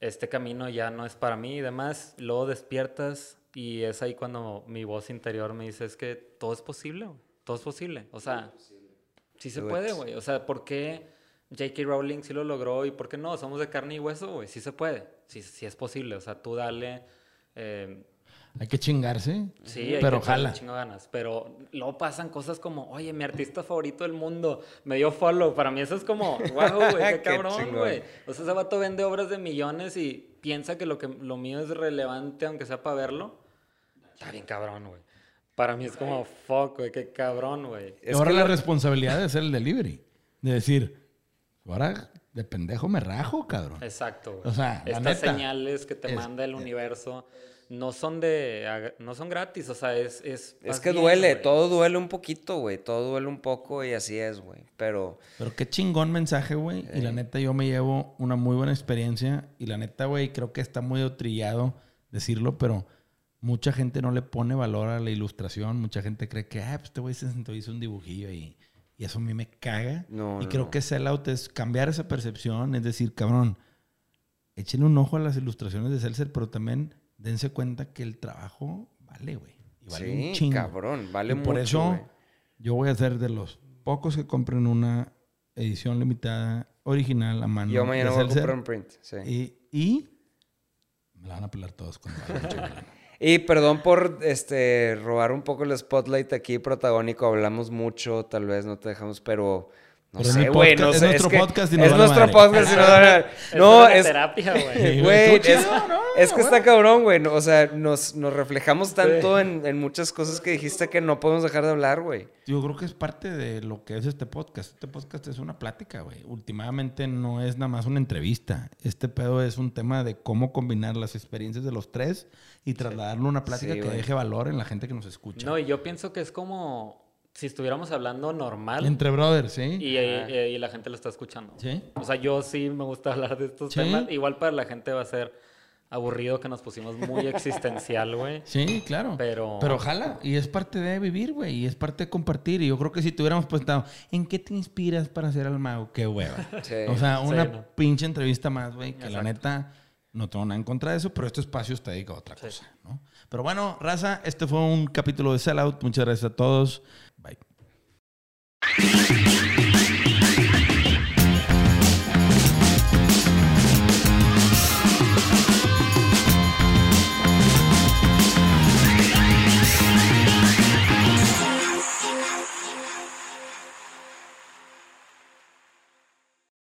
Speaker 2: este camino ya no es para mí y demás. Luego despiertas y es ahí cuando mi voz interior me dice, es que todo es posible, güey. Todo es posible. O sea, sí se
Speaker 3: Do
Speaker 2: puede,
Speaker 3: it.
Speaker 2: güey. O sea, ¿por qué J.K. Rowling sí lo logró y por qué no? Somos de carne y hueso, güey. Sí se puede. Sí, sí es posible. O sea, tú dale... eh,
Speaker 1: Hay que chingarse.
Speaker 2: Sí, hay
Speaker 1: pero
Speaker 2: que un chingo ganas. Pero luego pasan cosas como, oye, mi artista favorito del mundo me dio follow. Para mí eso es como, wow, güey, qué cabrón, güey. O sea, ese vato vende obras de millones y piensa que lo, que lo mío es relevante, aunque sea para verlo. Está bien cabrón, güey. Para mí es como, fuck, güey, qué cabrón, güey.
Speaker 1: Y
Speaker 3: Es
Speaker 1: ahora
Speaker 3: que
Speaker 1: la responsabilidad de hacer el delivery. De decir, ahora de pendejo me rajo, cabrón.
Speaker 2: Exacto, güey.
Speaker 1: O sea,
Speaker 2: Estas
Speaker 1: neta,
Speaker 2: señales que te
Speaker 1: es-
Speaker 2: manda el universo no son de, no son gratis, o sea, es... Es,
Speaker 3: Es que
Speaker 2: bien,
Speaker 3: duele,
Speaker 2: güey.
Speaker 3: todo duele un poquito, güey. Todo duele un poco y así es, güey. Pero
Speaker 1: Pero qué chingón mensaje, güey. Y la neta, yo me llevo una muy buena experiencia. Y la neta, güey, creo que está muy trillado decirlo, pero mucha gente no le pone valor a la ilustración. Mucha gente cree que, ah, pues este güey se sentó y hizo un dibujillo y, y eso a mí me caga.
Speaker 3: No,
Speaker 1: y
Speaker 3: no,
Speaker 1: creo
Speaker 3: no.
Speaker 1: que sellout es cambiar esa percepción, es decir, cabrón, échenle un ojo a las ilustraciones de Celser, pero también dense cuenta que el trabajo vale, güey. Y vale un
Speaker 3: sí,
Speaker 1: chingo.
Speaker 3: cabrón, vale
Speaker 1: Y
Speaker 3: mucho.
Speaker 1: por eso yo voy a ser de los pocos que compren una edición limitada original a mano.
Speaker 3: Yo mañana voy a comprar un print. Sí.
Speaker 1: Y, y me la van a pelar todos con.
Speaker 3: Y perdón por este robar un poco el spotlight aquí protagónico, hablamos mucho, tal vez no te dejamos, pero no
Speaker 1: Pero
Speaker 3: sé, güey, no
Speaker 1: es
Speaker 3: sé,
Speaker 1: nuestro
Speaker 3: que
Speaker 1: podcast y nos
Speaker 3: es
Speaker 1: vale
Speaker 3: nuestro
Speaker 1: madre.
Speaker 3: podcast y nos vale madre.
Speaker 2: Es
Speaker 3: No, es
Speaker 2: terapia, güey.
Speaker 3: es,
Speaker 1: chido, ¿no?
Speaker 3: es que está cabrón, güey, o sea, nos, nos reflejamos tanto en, en muchas cosas que dijiste que no podemos dejar de hablar, güey.
Speaker 1: Yo creo que es parte de lo que es este podcast. Este podcast es una plática, güey. Últimamente no es nada más una entrevista. Este pedo es un tema de cómo combinar las experiencias de los tres y trasladarlo a una plática
Speaker 3: Sí,
Speaker 1: que deje valor en la gente que nos escucha.
Speaker 2: No, y yo pienso que es como si estuviéramos hablando normal
Speaker 1: Entre brothers, ¿sí?
Speaker 2: y, y- y la gente lo está escuchando.
Speaker 1: Sí.
Speaker 2: O sea, yo sí me gusta hablar de estos
Speaker 1: Sí.
Speaker 2: temas. Igual para la gente va a ser aburrido que nos pusimos muy existencial, güey.
Speaker 1: Sí, claro.
Speaker 2: Pero-
Speaker 1: Pero ojalá. Y es parte de vivir, güey. Y es parte de compartir. Y yo creo que si tuviéramos preguntado, ¿en qué te inspiras para hacer al mago? Qué hueva.
Speaker 3: Sí.
Speaker 1: O sea,
Speaker 2: Sí,
Speaker 1: una
Speaker 2: no.
Speaker 1: pinche entrevista más, güey. Que la neta no tengo nada en contra de eso, pero este espacio está dedicado a otra cosa, ¿no? Pero bueno, raza, este fue un capítulo de Sellout. Muchas gracias a todos. Thank you.